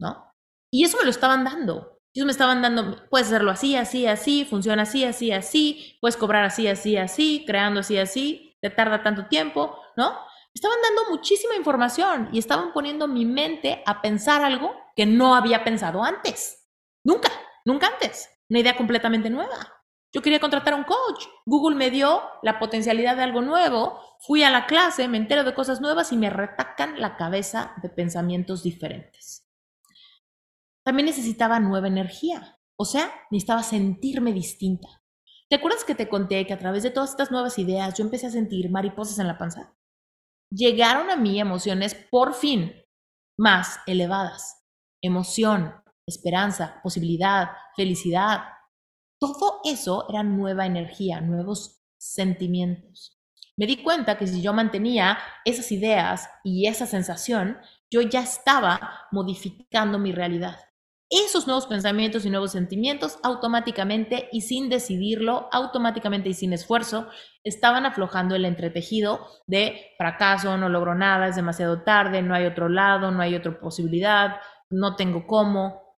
¿no? Y eso me lo estaban dando. Ellos me estaban dando, puedes hacerlo así, así, así, funciona así, así, así, puedes cobrar así, así, así, creando así, así, te tarda tanto tiempo, ¿no? Estaban dando muchísima información y estaban poniendo mi mente a pensar algo que no había pensado antes. Nunca, nunca antes. Una idea completamente nueva. Yo quería contratar a un coach. Google me dio la potencialidad de algo nuevo. Fui a la clase, me entero de cosas nuevas y me retacan la cabeza de pensamientos diferentes. También necesitaba nueva energía. O sea, necesitaba sentirme distinta. ¿Te acuerdas que te conté que a través de todas estas nuevas ideas yo empecé a sentir mariposas en la panza? llegaron a mí emociones por fin más elevadas. Emoción, esperanza, posibilidad, felicidad. Todo eso era nueva energía, nuevos sentimientos. Me di cuenta que si yo mantenía esas ideas y esa sensación, yo ya estaba modificando mi realidad esos nuevos pensamientos y nuevos sentimientos automáticamente y sin decidirlo, automáticamente y sin esfuerzo, estaban aflojando el entretejido de fracaso, no logro nada, es demasiado tarde, no hay otro lado, no hay otra posibilidad, no tengo cómo.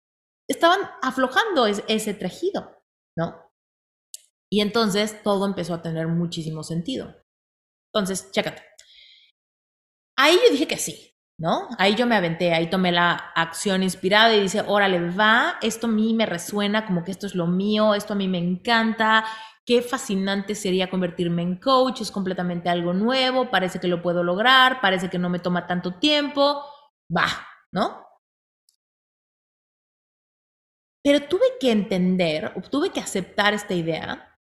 Estaban aflojando ese tejido, ¿no? Y entonces todo empezó a tener muchísimo sentido. Entonces, chécate. Ahí yo dije que sí, ¿no? Ahí yo me aventé, ahí tomé la acción inspirada y dice, órale, va, esto a mí me resuena, como que esto es lo mío, esto a mí me encanta, qué fascinante sería convertirme en coach, es completamente algo nuevo, parece que lo puedo lograr, parece que no me toma tanto tiempo, va, ¿no? Pero tuve que entender, tuve que aceptar esta idea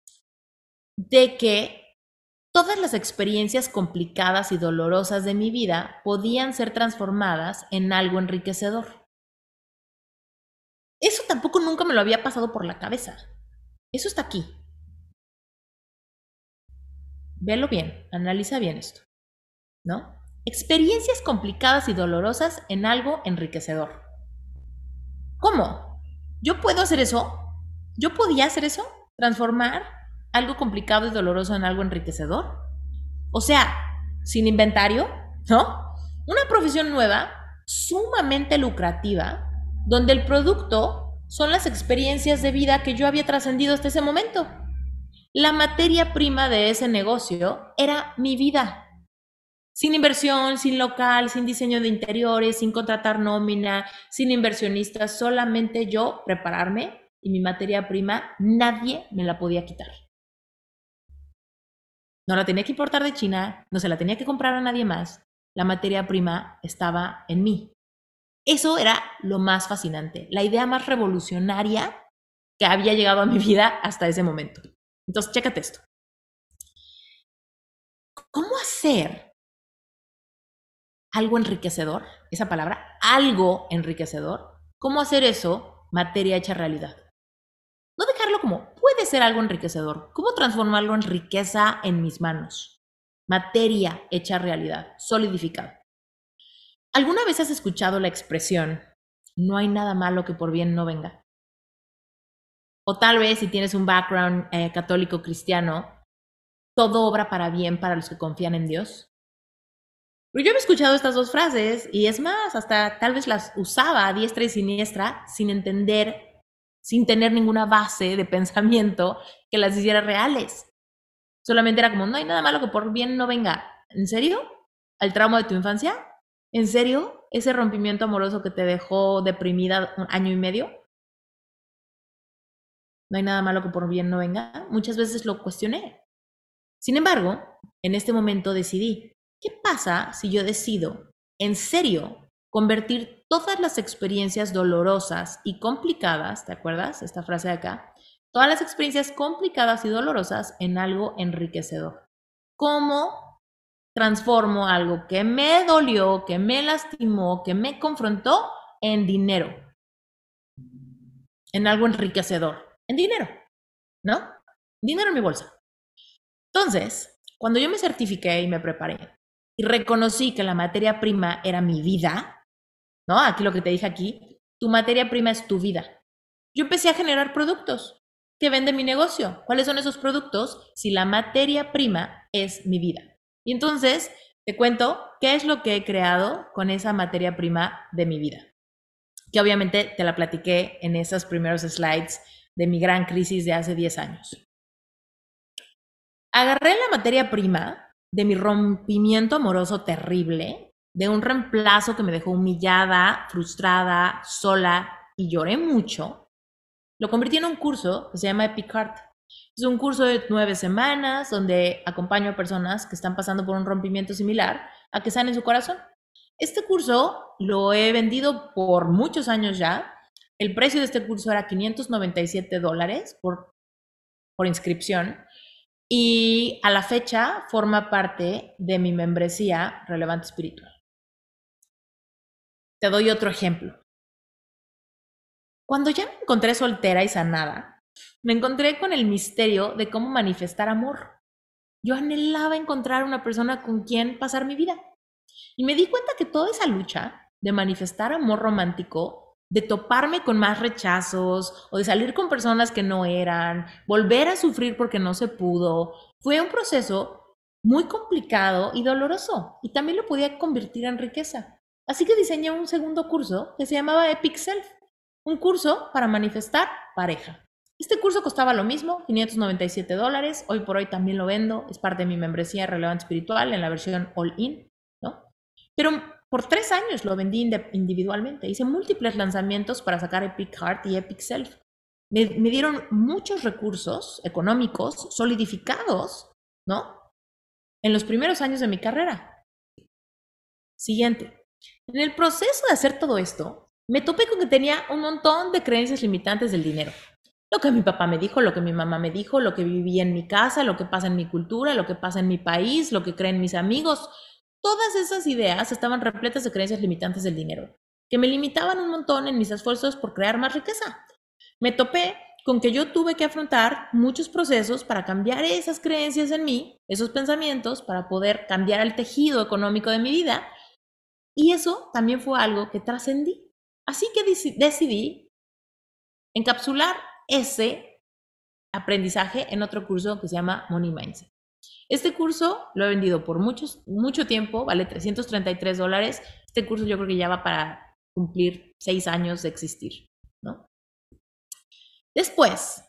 de que Todas las experiencias complicadas y dolorosas de mi vida podían ser transformadas en algo enriquecedor. Eso tampoco nunca me lo había pasado por la cabeza. Eso está aquí. Velo bien, analiza bien esto. ¿No? Experiencias complicadas y dolorosas en algo enriquecedor. ¿Cómo? ¿Yo puedo hacer eso? ¿Yo podía hacer eso? ¿Transformar algo complicado y doloroso en algo enriquecedor. O sea, sin inventario, ¿no? Una profesión nueva, sumamente lucrativa, donde el producto son las experiencias de vida que yo había trascendido hasta ese momento. La materia prima de ese negocio era mi vida. Sin inversión, sin local, sin diseño de interiores, sin contratar nómina, sin inversionistas, solamente yo prepararme y mi materia prima, nadie me la podía quitar. No la tenía que importar de China, no se la tenía que comprar a nadie más. La materia prima estaba en mí. Eso era lo más fascinante, la idea más revolucionaria que había llegado a mi vida hasta ese momento. Entonces, chécate esto. ¿Cómo hacer algo enriquecedor? Esa palabra, algo enriquecedor. ¿Cómo hacer eso materia hecha realidad? No dejarlo como puede ser algo enriquecedor. ¿Cómo transformarlo en riqueza en mis manos? Materia hecha realidad, solidificada. ¿Alguna vez has escuchado la expresión, no hay nada malo que por bien no venga? O tal vez si tienes un background eh, católico cristiano, todo obra para bien para los que confían en Dios. Yo he escuchado estas dos frases y es más, hasta tal vez las usaba a diestra y siniestra sin entender, sin tener ninguna base de pensamiento que las hiciera reales. Solamente era como, no hay nada malo que por bien no venga. ¿En serio? ¿Al trauma de tu infancia? ¿En serio? ¿Ese rompimiento amoroso que te dejó deprimida un año y medio? No hay nada malo que por bien no venga. Muchas veces lo cuestioné. Sin embargo, en este momento decidí, ¿qué pasa si yo decido, en serio, convertir todas las experiencias dolorosas y complicadas, ¿te acuerdas? Esta frase de acá, todas las experiencias complicadas y dolorosas en algo enriquecedor. ¿Cómo transformo algo que me dolió, que me lastimó, que me confrontó en dinero. En algo enriquecedor. En dinero. ¿No? Dinero en mi bolsa. Entonces, cuando yo me certifiqué y me preparé y reconocí que la materia prima era mi vida, ¿no? Aquí lo que te dije aquí, tu materia prima es tu vida. Yo empecé a generar productos que vende mi negocio. ¿Cuáles son esos productos? Si la materia prima es mi vida. Y entonces te cuento qué es lo que he creado con esa materia prima de mi vida, que obviamente te la platiqué en esos primeros slides de mi gran crisis de hace 10 años. Agarré la materia prima de mi rompimiento amoroso terrible, de un reemplazo que me dejó humillada, frustrada, sola y lloré mucho, lo convertí en un curso que se llama Epic Heart es un curso de nueve semanas donde acompaño a personas que están pasando por un rompimiento similar a que sanen su corazón. Este curso lo he vendido por muchos años ya. El precio de este curso era 597 dólares por, por inscripción y a la fecha forma parte de mi membresía Relevante Espiritual. Te doy otro ejemplo. Cuando ya me encontré soltera y sanada, me encontré con el misterio de cómo manifestar amor. Yo anhelaba encontrar una persona con quien pasar mi vida. Y me di cuenta que toda esa lucha de manifestar amor romántico, de toparme con más rechazos o de salir con personas que no eran, volver a sufrir porque no se pudo, fue un proceso muy complicado y doloroso. Y también lo podía convertir en riqueza. Así que diseñé un segundo curso que se llamaba Epic Self, un curso para manifestar pareja. Este curso costaba lo mismo, 597 dólares. Hoy por hoy también lo vendo. Es parte de mi membresía Relevante Espiritual en la versión All-In, ¿no? Pero por tres años lo vendí individualmente. Hice múltiples lanzamientos para sacar Epic Heart y Epic Self. Me, me dieron muchos recursos económicos solidificados, ¿no? En los primeros años de mi carrera. Siguiente. En el proceso de hacer todo esto, me topé con que tenía un montón de creencias limitantes del dinero. Lo que mi papá me dijo, lo que mi mamá me dijo, lo que vivía en mi casa, lo que pasa en mi cultura, lo que pasa en mi país, lo que creen mis amigos. Todas esas ideas estaban repletas de creencias limitantes del dinero, que me limitaban un montón en mis esfuerzos por crear más riqueza. Me topé con que yo tuve que afrontar muchos procesos para cambiar esas creencias en mí, esos pensamientos, para poder cambiar el tejido económico de mi vida. Y eso también fue algo que trascendí. Así que decidí encapsular ese aprendizaje en otro curso que se llama Money Mindset. Este curso lo he vendido por muchos, mucho tiempo, vale 333 dólares. Este curso yo creo que ya va para cumplir seis años de existir, ¿no? Después,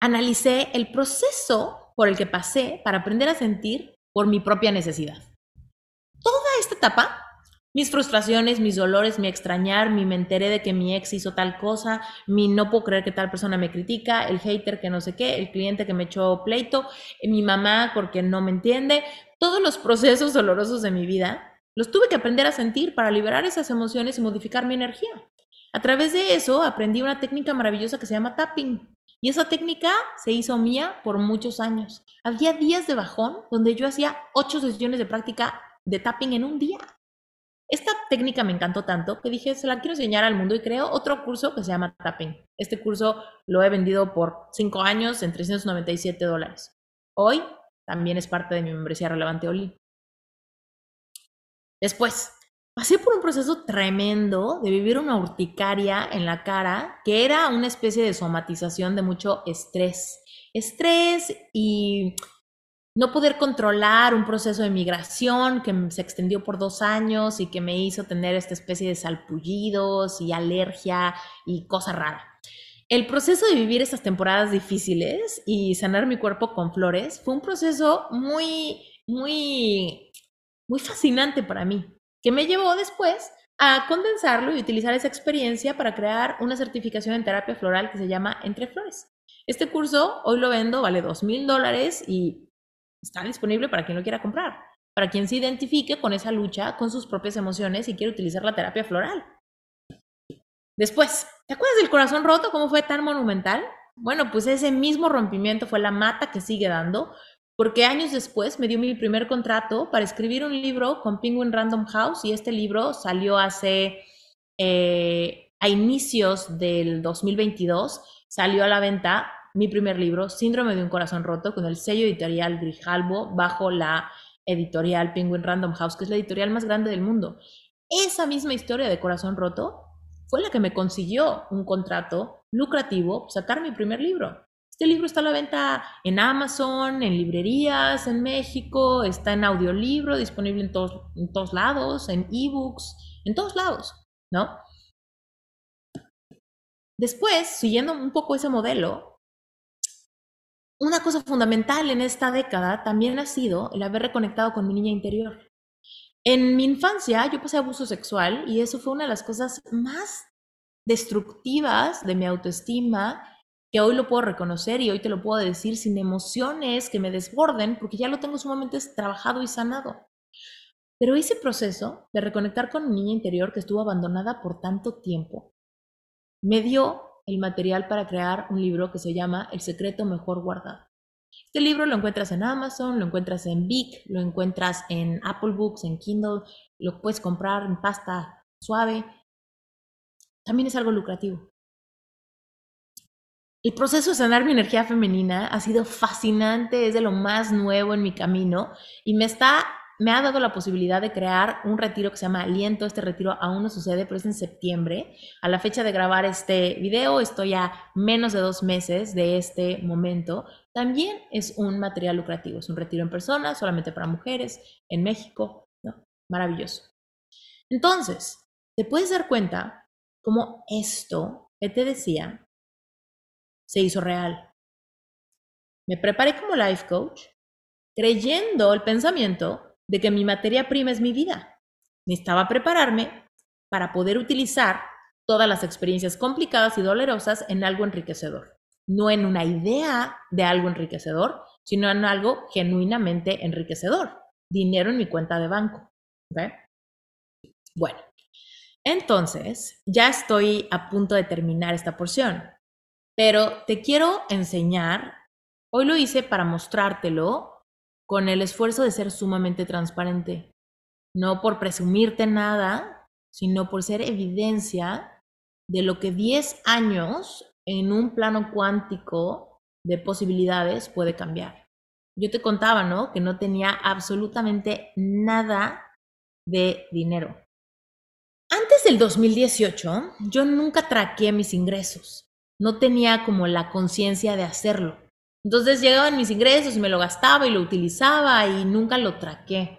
analicé el proceso por el que pasé para aprender a sentir por mi propia necesidad. Toda esta etapa mis frustraciones, mis dolores, mi extrañar, mi me enteré de que mi ex hizo tal cosa, mi no puedo creer que tal persona me critica, el hater que no sé qué, el cliente que me echó pleito, eh, mi mamá porque no me entiende, todos los procesos dolorosos de mi vida los tuve que aprender a sentir para liberar esas emociones y modificar mi energía. A través de eso aprendí una técnica maravillosa que se llama tapping. Y esa técnica se hizo mía por muchos años. Había días de bajón donde yo hacía ocho sesiones de práctica de tapping en un día. Esta técnica me encantó tanto que dije, se la quiero enseñar al mundo y creo otro curso que se llama Tapping. Este curso lo he vendido por 5 años en 397 dólares. Hoy también es parte de mi membresía relevante Oli. Después, pasé por un proceso tremendo de vivir una urticaria en la cara que era una especie de somatización de mucho estrés. Estrés y no poder controlar un proceso de migración que se extendió por dos años y que me hizo tener esta especie de salpullidos y alergia y cosa rara. El proceso de vivir estas temporadas difíciles y sanar mi cuerpo con flores fue un proceso muy, muy, muy fascinante para mí, que me llevó después a condensarlo y utilizar esa experiencia para crear una certificación en terapia floral que se llama Entre Flores. Este curso hoy lo vendo, vale dos mil dólares y está disponible para quien lo quiera comprar, para quien se identifique con esa lucha, con sus propias emociones y quiere utilizar la terapia floral. Después, ¿te acuerdas del corazón roto? ¿Cómo fue tan monumental? Bueno, pues ese mismo rompimiento fue la mata que sigue dando, porque años después me dio mi primer contrato para escribir un libro con Penguin Random House y este libro salió hace eh, a inicios del 2022, salió a la venta mi primer libro, Síndrome de un corazón roto, con el sello editorial Grijalbo, bajo la editorial Penguin Random House, que es la editorial más grande del mundo. Esa misma historia de corazón roto fue la que me consiguió un contrato lucrativo, sacar mi primer libro. Este libro está a la venta en Amazon, en librerías en México, está en audiolibro, disponible en todos, en todos lados, en ebooks, en todos lados, ¿no? Después, siguiendo un poco ese modelo, una cosa fundamental en esta década también ha sido el haber reconectado con mi niña interior. En mi infancia yo pasé abuso sexual y eso fue una de las cosas más destructivas de mi autoestima que hoy lo puedo reconocer y hoy te lo puedo decir sin emociones que me desborden porque ya lo tengo sumamente trabajado y sanado. Pero ese proceso de reconectar con mi niña interior que estuvo abandonada por tanto tiempo me dio el material para crear un libro que se llama El secreto mejor guardado. Este libro lo encuentras en Amazon, lo encuentras en Vic, lo encuentras en Apple Books, en Kindle, lo puedes comprar en pasta suave. También es algo lucrativo. El proceso de sanar mi energía femenina ha sido fascinante, es de lo más nuevo en mi camino y me está me ha dado la posibilidad de crear un retiro que se llama Aliento. Este retiro aún no sucede, pero es en septiembre. A la fecha de grabar este video estoy a menos de dos meses de este momento. También es un material lucrativo, es un retiro en persona, solamente para mujeres, en México. Maravilloso. Entonces, te puedes dar cuenta cómo esto que te decía se hizo real. Me preparé como life coach creyendo el pensamiento de que mi materia prima es mi vida. Necesitaba prepararme para poder utilizar todas las experiencias complicadas y dolorosas en algo enriquecedor. No en una idea de algo enriquecedor, sino en algo genuinamente enriquecedor. Dinero en mi cuenta de banco. Bueno, entonces ya estoy a punto de terminar esta porción, pero te quiero enseñar, hoy lo hice para mostrártelo con el esfuerzo de ser sumamente transparente, no por presumirte nada, sino por ser evidencia de lo que 10 años en un plano cuántico de posibilidades puede cambiar. Yo te contaba, ¿no? Que no tenía absolutamente nada de dinero. Antes del 2018, yo nunca traqué mis ingresos. No tenía como la conciencia de hacerlo. Entonces llegaban mis ingresos y me lo gastaba y lo utilizaba y nunca lo traqué.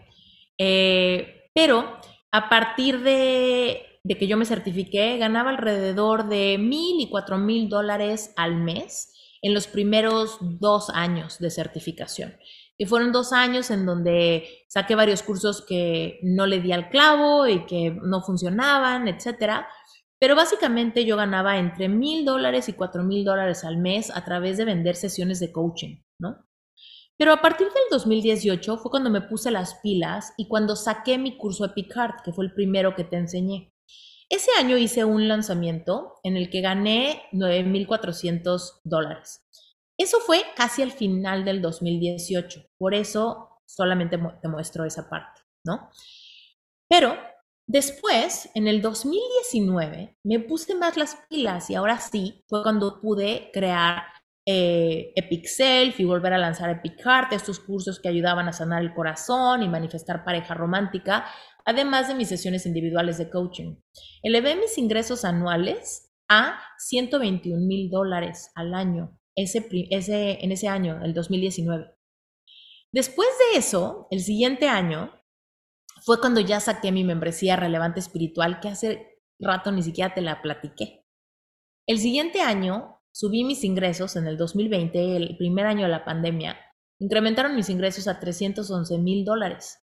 Eh, pero a partir de, que yo me certifiqué, ganaba alrededor de mil y cuatro mil dólares al mes en los primeros dos años de certificación. Y fueron dos años en donde saqué varios cursos que no le di al clavo y que no funcionaban, etcétera. Pero básicamente yo ganaba entre mil dólares y cuatro mil dólares al mes a través de vender sesiones de coaching, ¿no? Pero a partir del 2018 fue cuando me puse las pilas y cuando saqué mi curso Epicard, que fue el primero que te enseñé. Ese año hice un lanzamiento en el que gané 9.400 dólares. Eso fue casi al final del 2018, por eso solamente te muestro esa parte, ¿no? Pero Después, en el 2019, me puse más las pilas y ahora sí fue cuando pude crear eh, Epic Self y volver a lanzar Epic Heart, estos cursos que ayudaban a sanar el corazón y manifestar pareja romántica, además de mis sesiones individuales de coaching. Elevé mis ingresos anuales a 121 mil dólares al año, ese, en ese año, el 2019. Después de eso, el siguiente año, fue cuando ya saqué mi membresía relevante espiritual, que hace rato ni siquiera te la platiqué. El siguiente año subí mis ingresos en el 2020, el primer año de la pandemia, incrementaron mis ingresos a 311 mil dólares.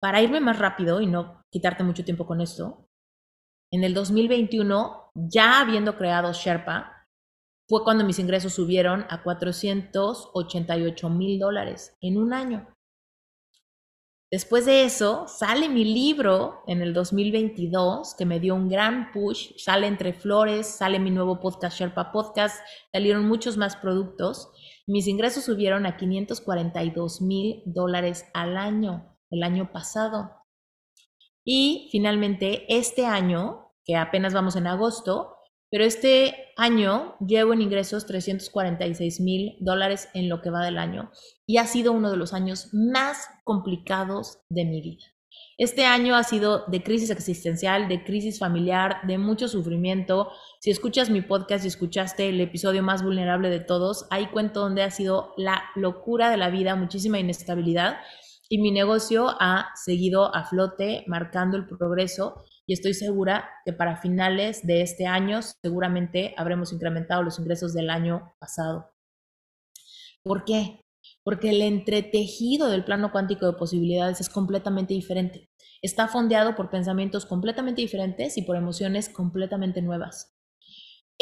Para irme más rápido y no quitarte mucho tiempo con esto, en el 2021, ya habiendo creado Sherpa, fue cuando mis ingresos subieron a 488 mil dólares en un año. Después de eso, sale mi libro en el 2022, que me dio un gran push. Sale Entre Flores, sale mi nuevo podcast, Sherpa Podcast, salieron muchos más productos. Mis ingresos subieron a 542 mil dólares al año, el año pasado. Y finalmente, este año, que apenas vamos en agosto, pero este año llevo en ingresos 346 mil dólares en lo que va del año y ha sido uno de los años más complicados de mi vida. Este año ha sido de crisis existencial, de crisis familiar, de mucho sufrimiento. Si escuchas mi podcast y escuchaste el episodio más vulnerable de todos, ahí cuento donde ha sido la locura de la vida, muchísima inestabilidad y mi negocio ha seguido a flote, marcando el progreso y estoy segura que para finales de este año seguramente habremos incrementado los ingresos del año pasado. ¿Por qué? Porque el entretejido del plano cuántico de posibilidades es completamente diferente. Está fondeado por pensamientos completamente diferentes y por emociones completamente nuevas.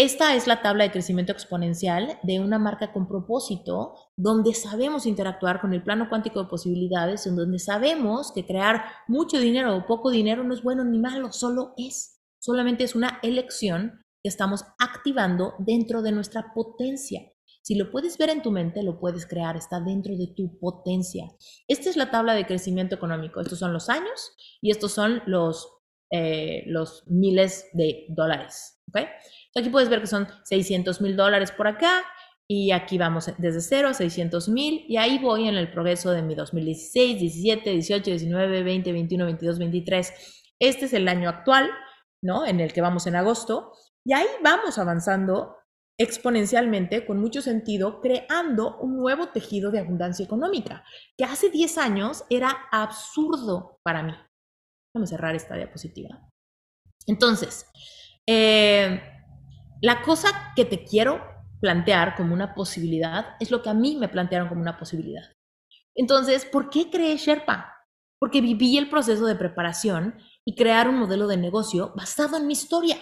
Esta es la tabla de crecimiento exponencial de una marca con propósito, donde sabemos interactuar con el plano cuántico de posibilidades, en donde sabemos que crear mucho dinero o poco dinero no es bueno ni malo, solo es. Solamente es una elección que estamos activando dentro de nuestra potencia. Si lo puedes ver en tu mente, lo puedes crear, está dentro de tu potencia. Esta es la tabla de crecimiento económico. Estos son los años y estos son los, eh, los miles de dólares. ¿Okay? Aquí puedes ver que son 600 mil dólares por acá y aquí vamos desde 0 a 600 mil y ahí voy en el progreso de mi 2016, 17, 18, 19, 20, 21, 22, 23. Este es el año actual, ¿no? En el que vamos en agosto y ahí vamos avanzando exponencialmente, con mucho sentido, creando un nuevo tejido de abundancia económica, que hace 10 años era absurdo para mí. Vamos a cerrar esta diapositiva. Entonces, eh, la cosa que te quiero plantear como una posibilidad es lo que a mí me plantearon como una posibilidad. Entonces, ¿por qué creé Sherpa? Porque viví el proceso de preparación y crear un modelo de negocio basado en mi historia.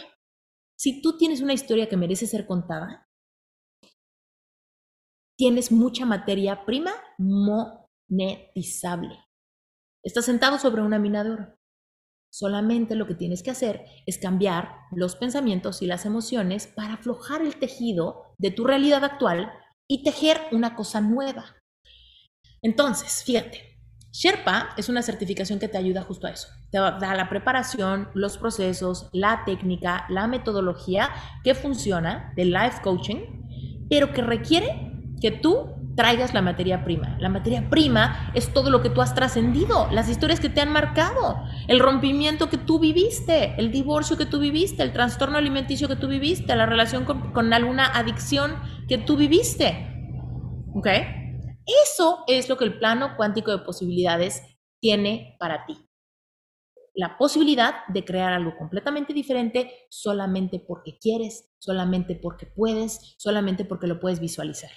Si tú tienes una historia que merece ser contada, tienes mucha materia prima monetizable. Estás sentado sobre una mina de oro. Solamente lo que tienes que hacer es cambiar los pensamientos y las emociones para aflojar el tejido de tu realidad actual y tejer una cosa nueva. Entonces, fíjate, Sherpa es una certificación que te ayuda justo a eso. Te da la preparación, los procesos, la técnica, la metodología que funciona de life coaching, pero que requiere que tú traigas la materia prima. La materia prima es todo lo que tú has trascendido, las historias que te han marcado, el rompimiento que tú viviste, el divorcio que tú viviste, el trastorno alimenticio que tú viviste, la relación con, alguna adicción que tú viviste. ¿Ok? Eso es lo que el plano cuántico de posibilidades tiene para ti. La posibilidad de crear algo completamente diferente solamente porque quieres, solamente porque puedes, solamente porque lo puedes visualizar.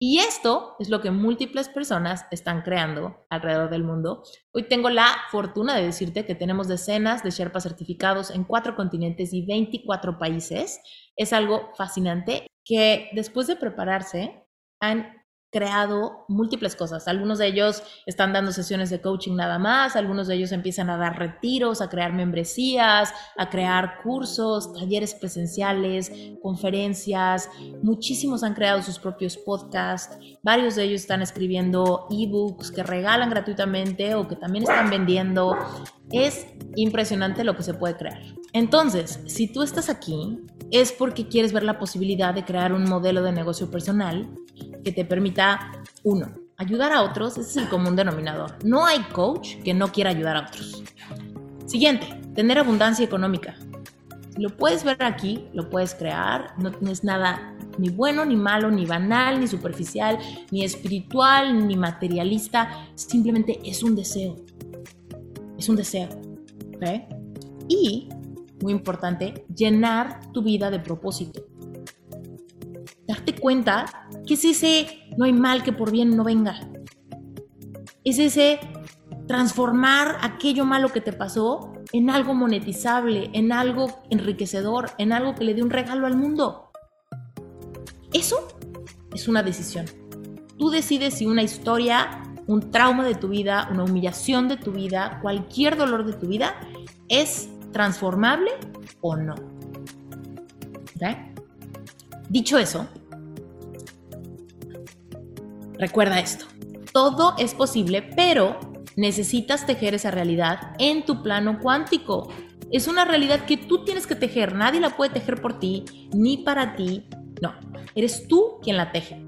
Y esto es lo que múltiples personas están creando alrededor del mundo. Hoy tengo la fortuna de decirte que tenemos decenas de Sherpas certificados en cuatro continentes y 24 países. Es algo fascinante que después de prepararse han creado múltiples cosas. Algunos de ellos están dando sesiones de coaching nada más, algunos de ellos empiezan a dar retiros, a crear membresías, a crear cursos, talleres presenciales, conferencias. Muchísimos han creado sus propios podcasts, varios de ellos están escribiendo ebooks que regalan gratuitamente o que también están vendiendo. Es impresionante lo que se puede crear. Entonces, si tú estás aquí, es porque quieres ver la posibilidad de crear un modelo de negocio personal que te permita, uno, ayudar a otros, ese es el común denominador. No hay coach que no quiera ayudar a otros. Siguiente, tener abundancia económica. Lo puedes ver aquí, lo puedes crear, no, tienes nada ni bueno, ni malo, ni banal, ni superficial, ni espiritual, ni materialista, simplemente es un deseo. Es un deseo. Y, muy importante, llenar tu vida de propósito darte cuenta que es ese no hay mal que por bien no venga. Es ese transformar aquello malo que te pasó en algo monetizable, en algo enriquecedor, en algo que le dé un regalo al mundo. Eso es una decisión. Tú decides si una historia, un trauma de tu vida, una humillación de tu vida, cualquier dolor de tu vida es transformable o no. Dicho eso, recuerda esto. Todo es posible, pero necesitas tejer esa realidad en tu plano cuántico. Es una realidad que tú tienes que tejer. Nadie la puede tejer por ti, ni para ti. No, eres tú quien la teje.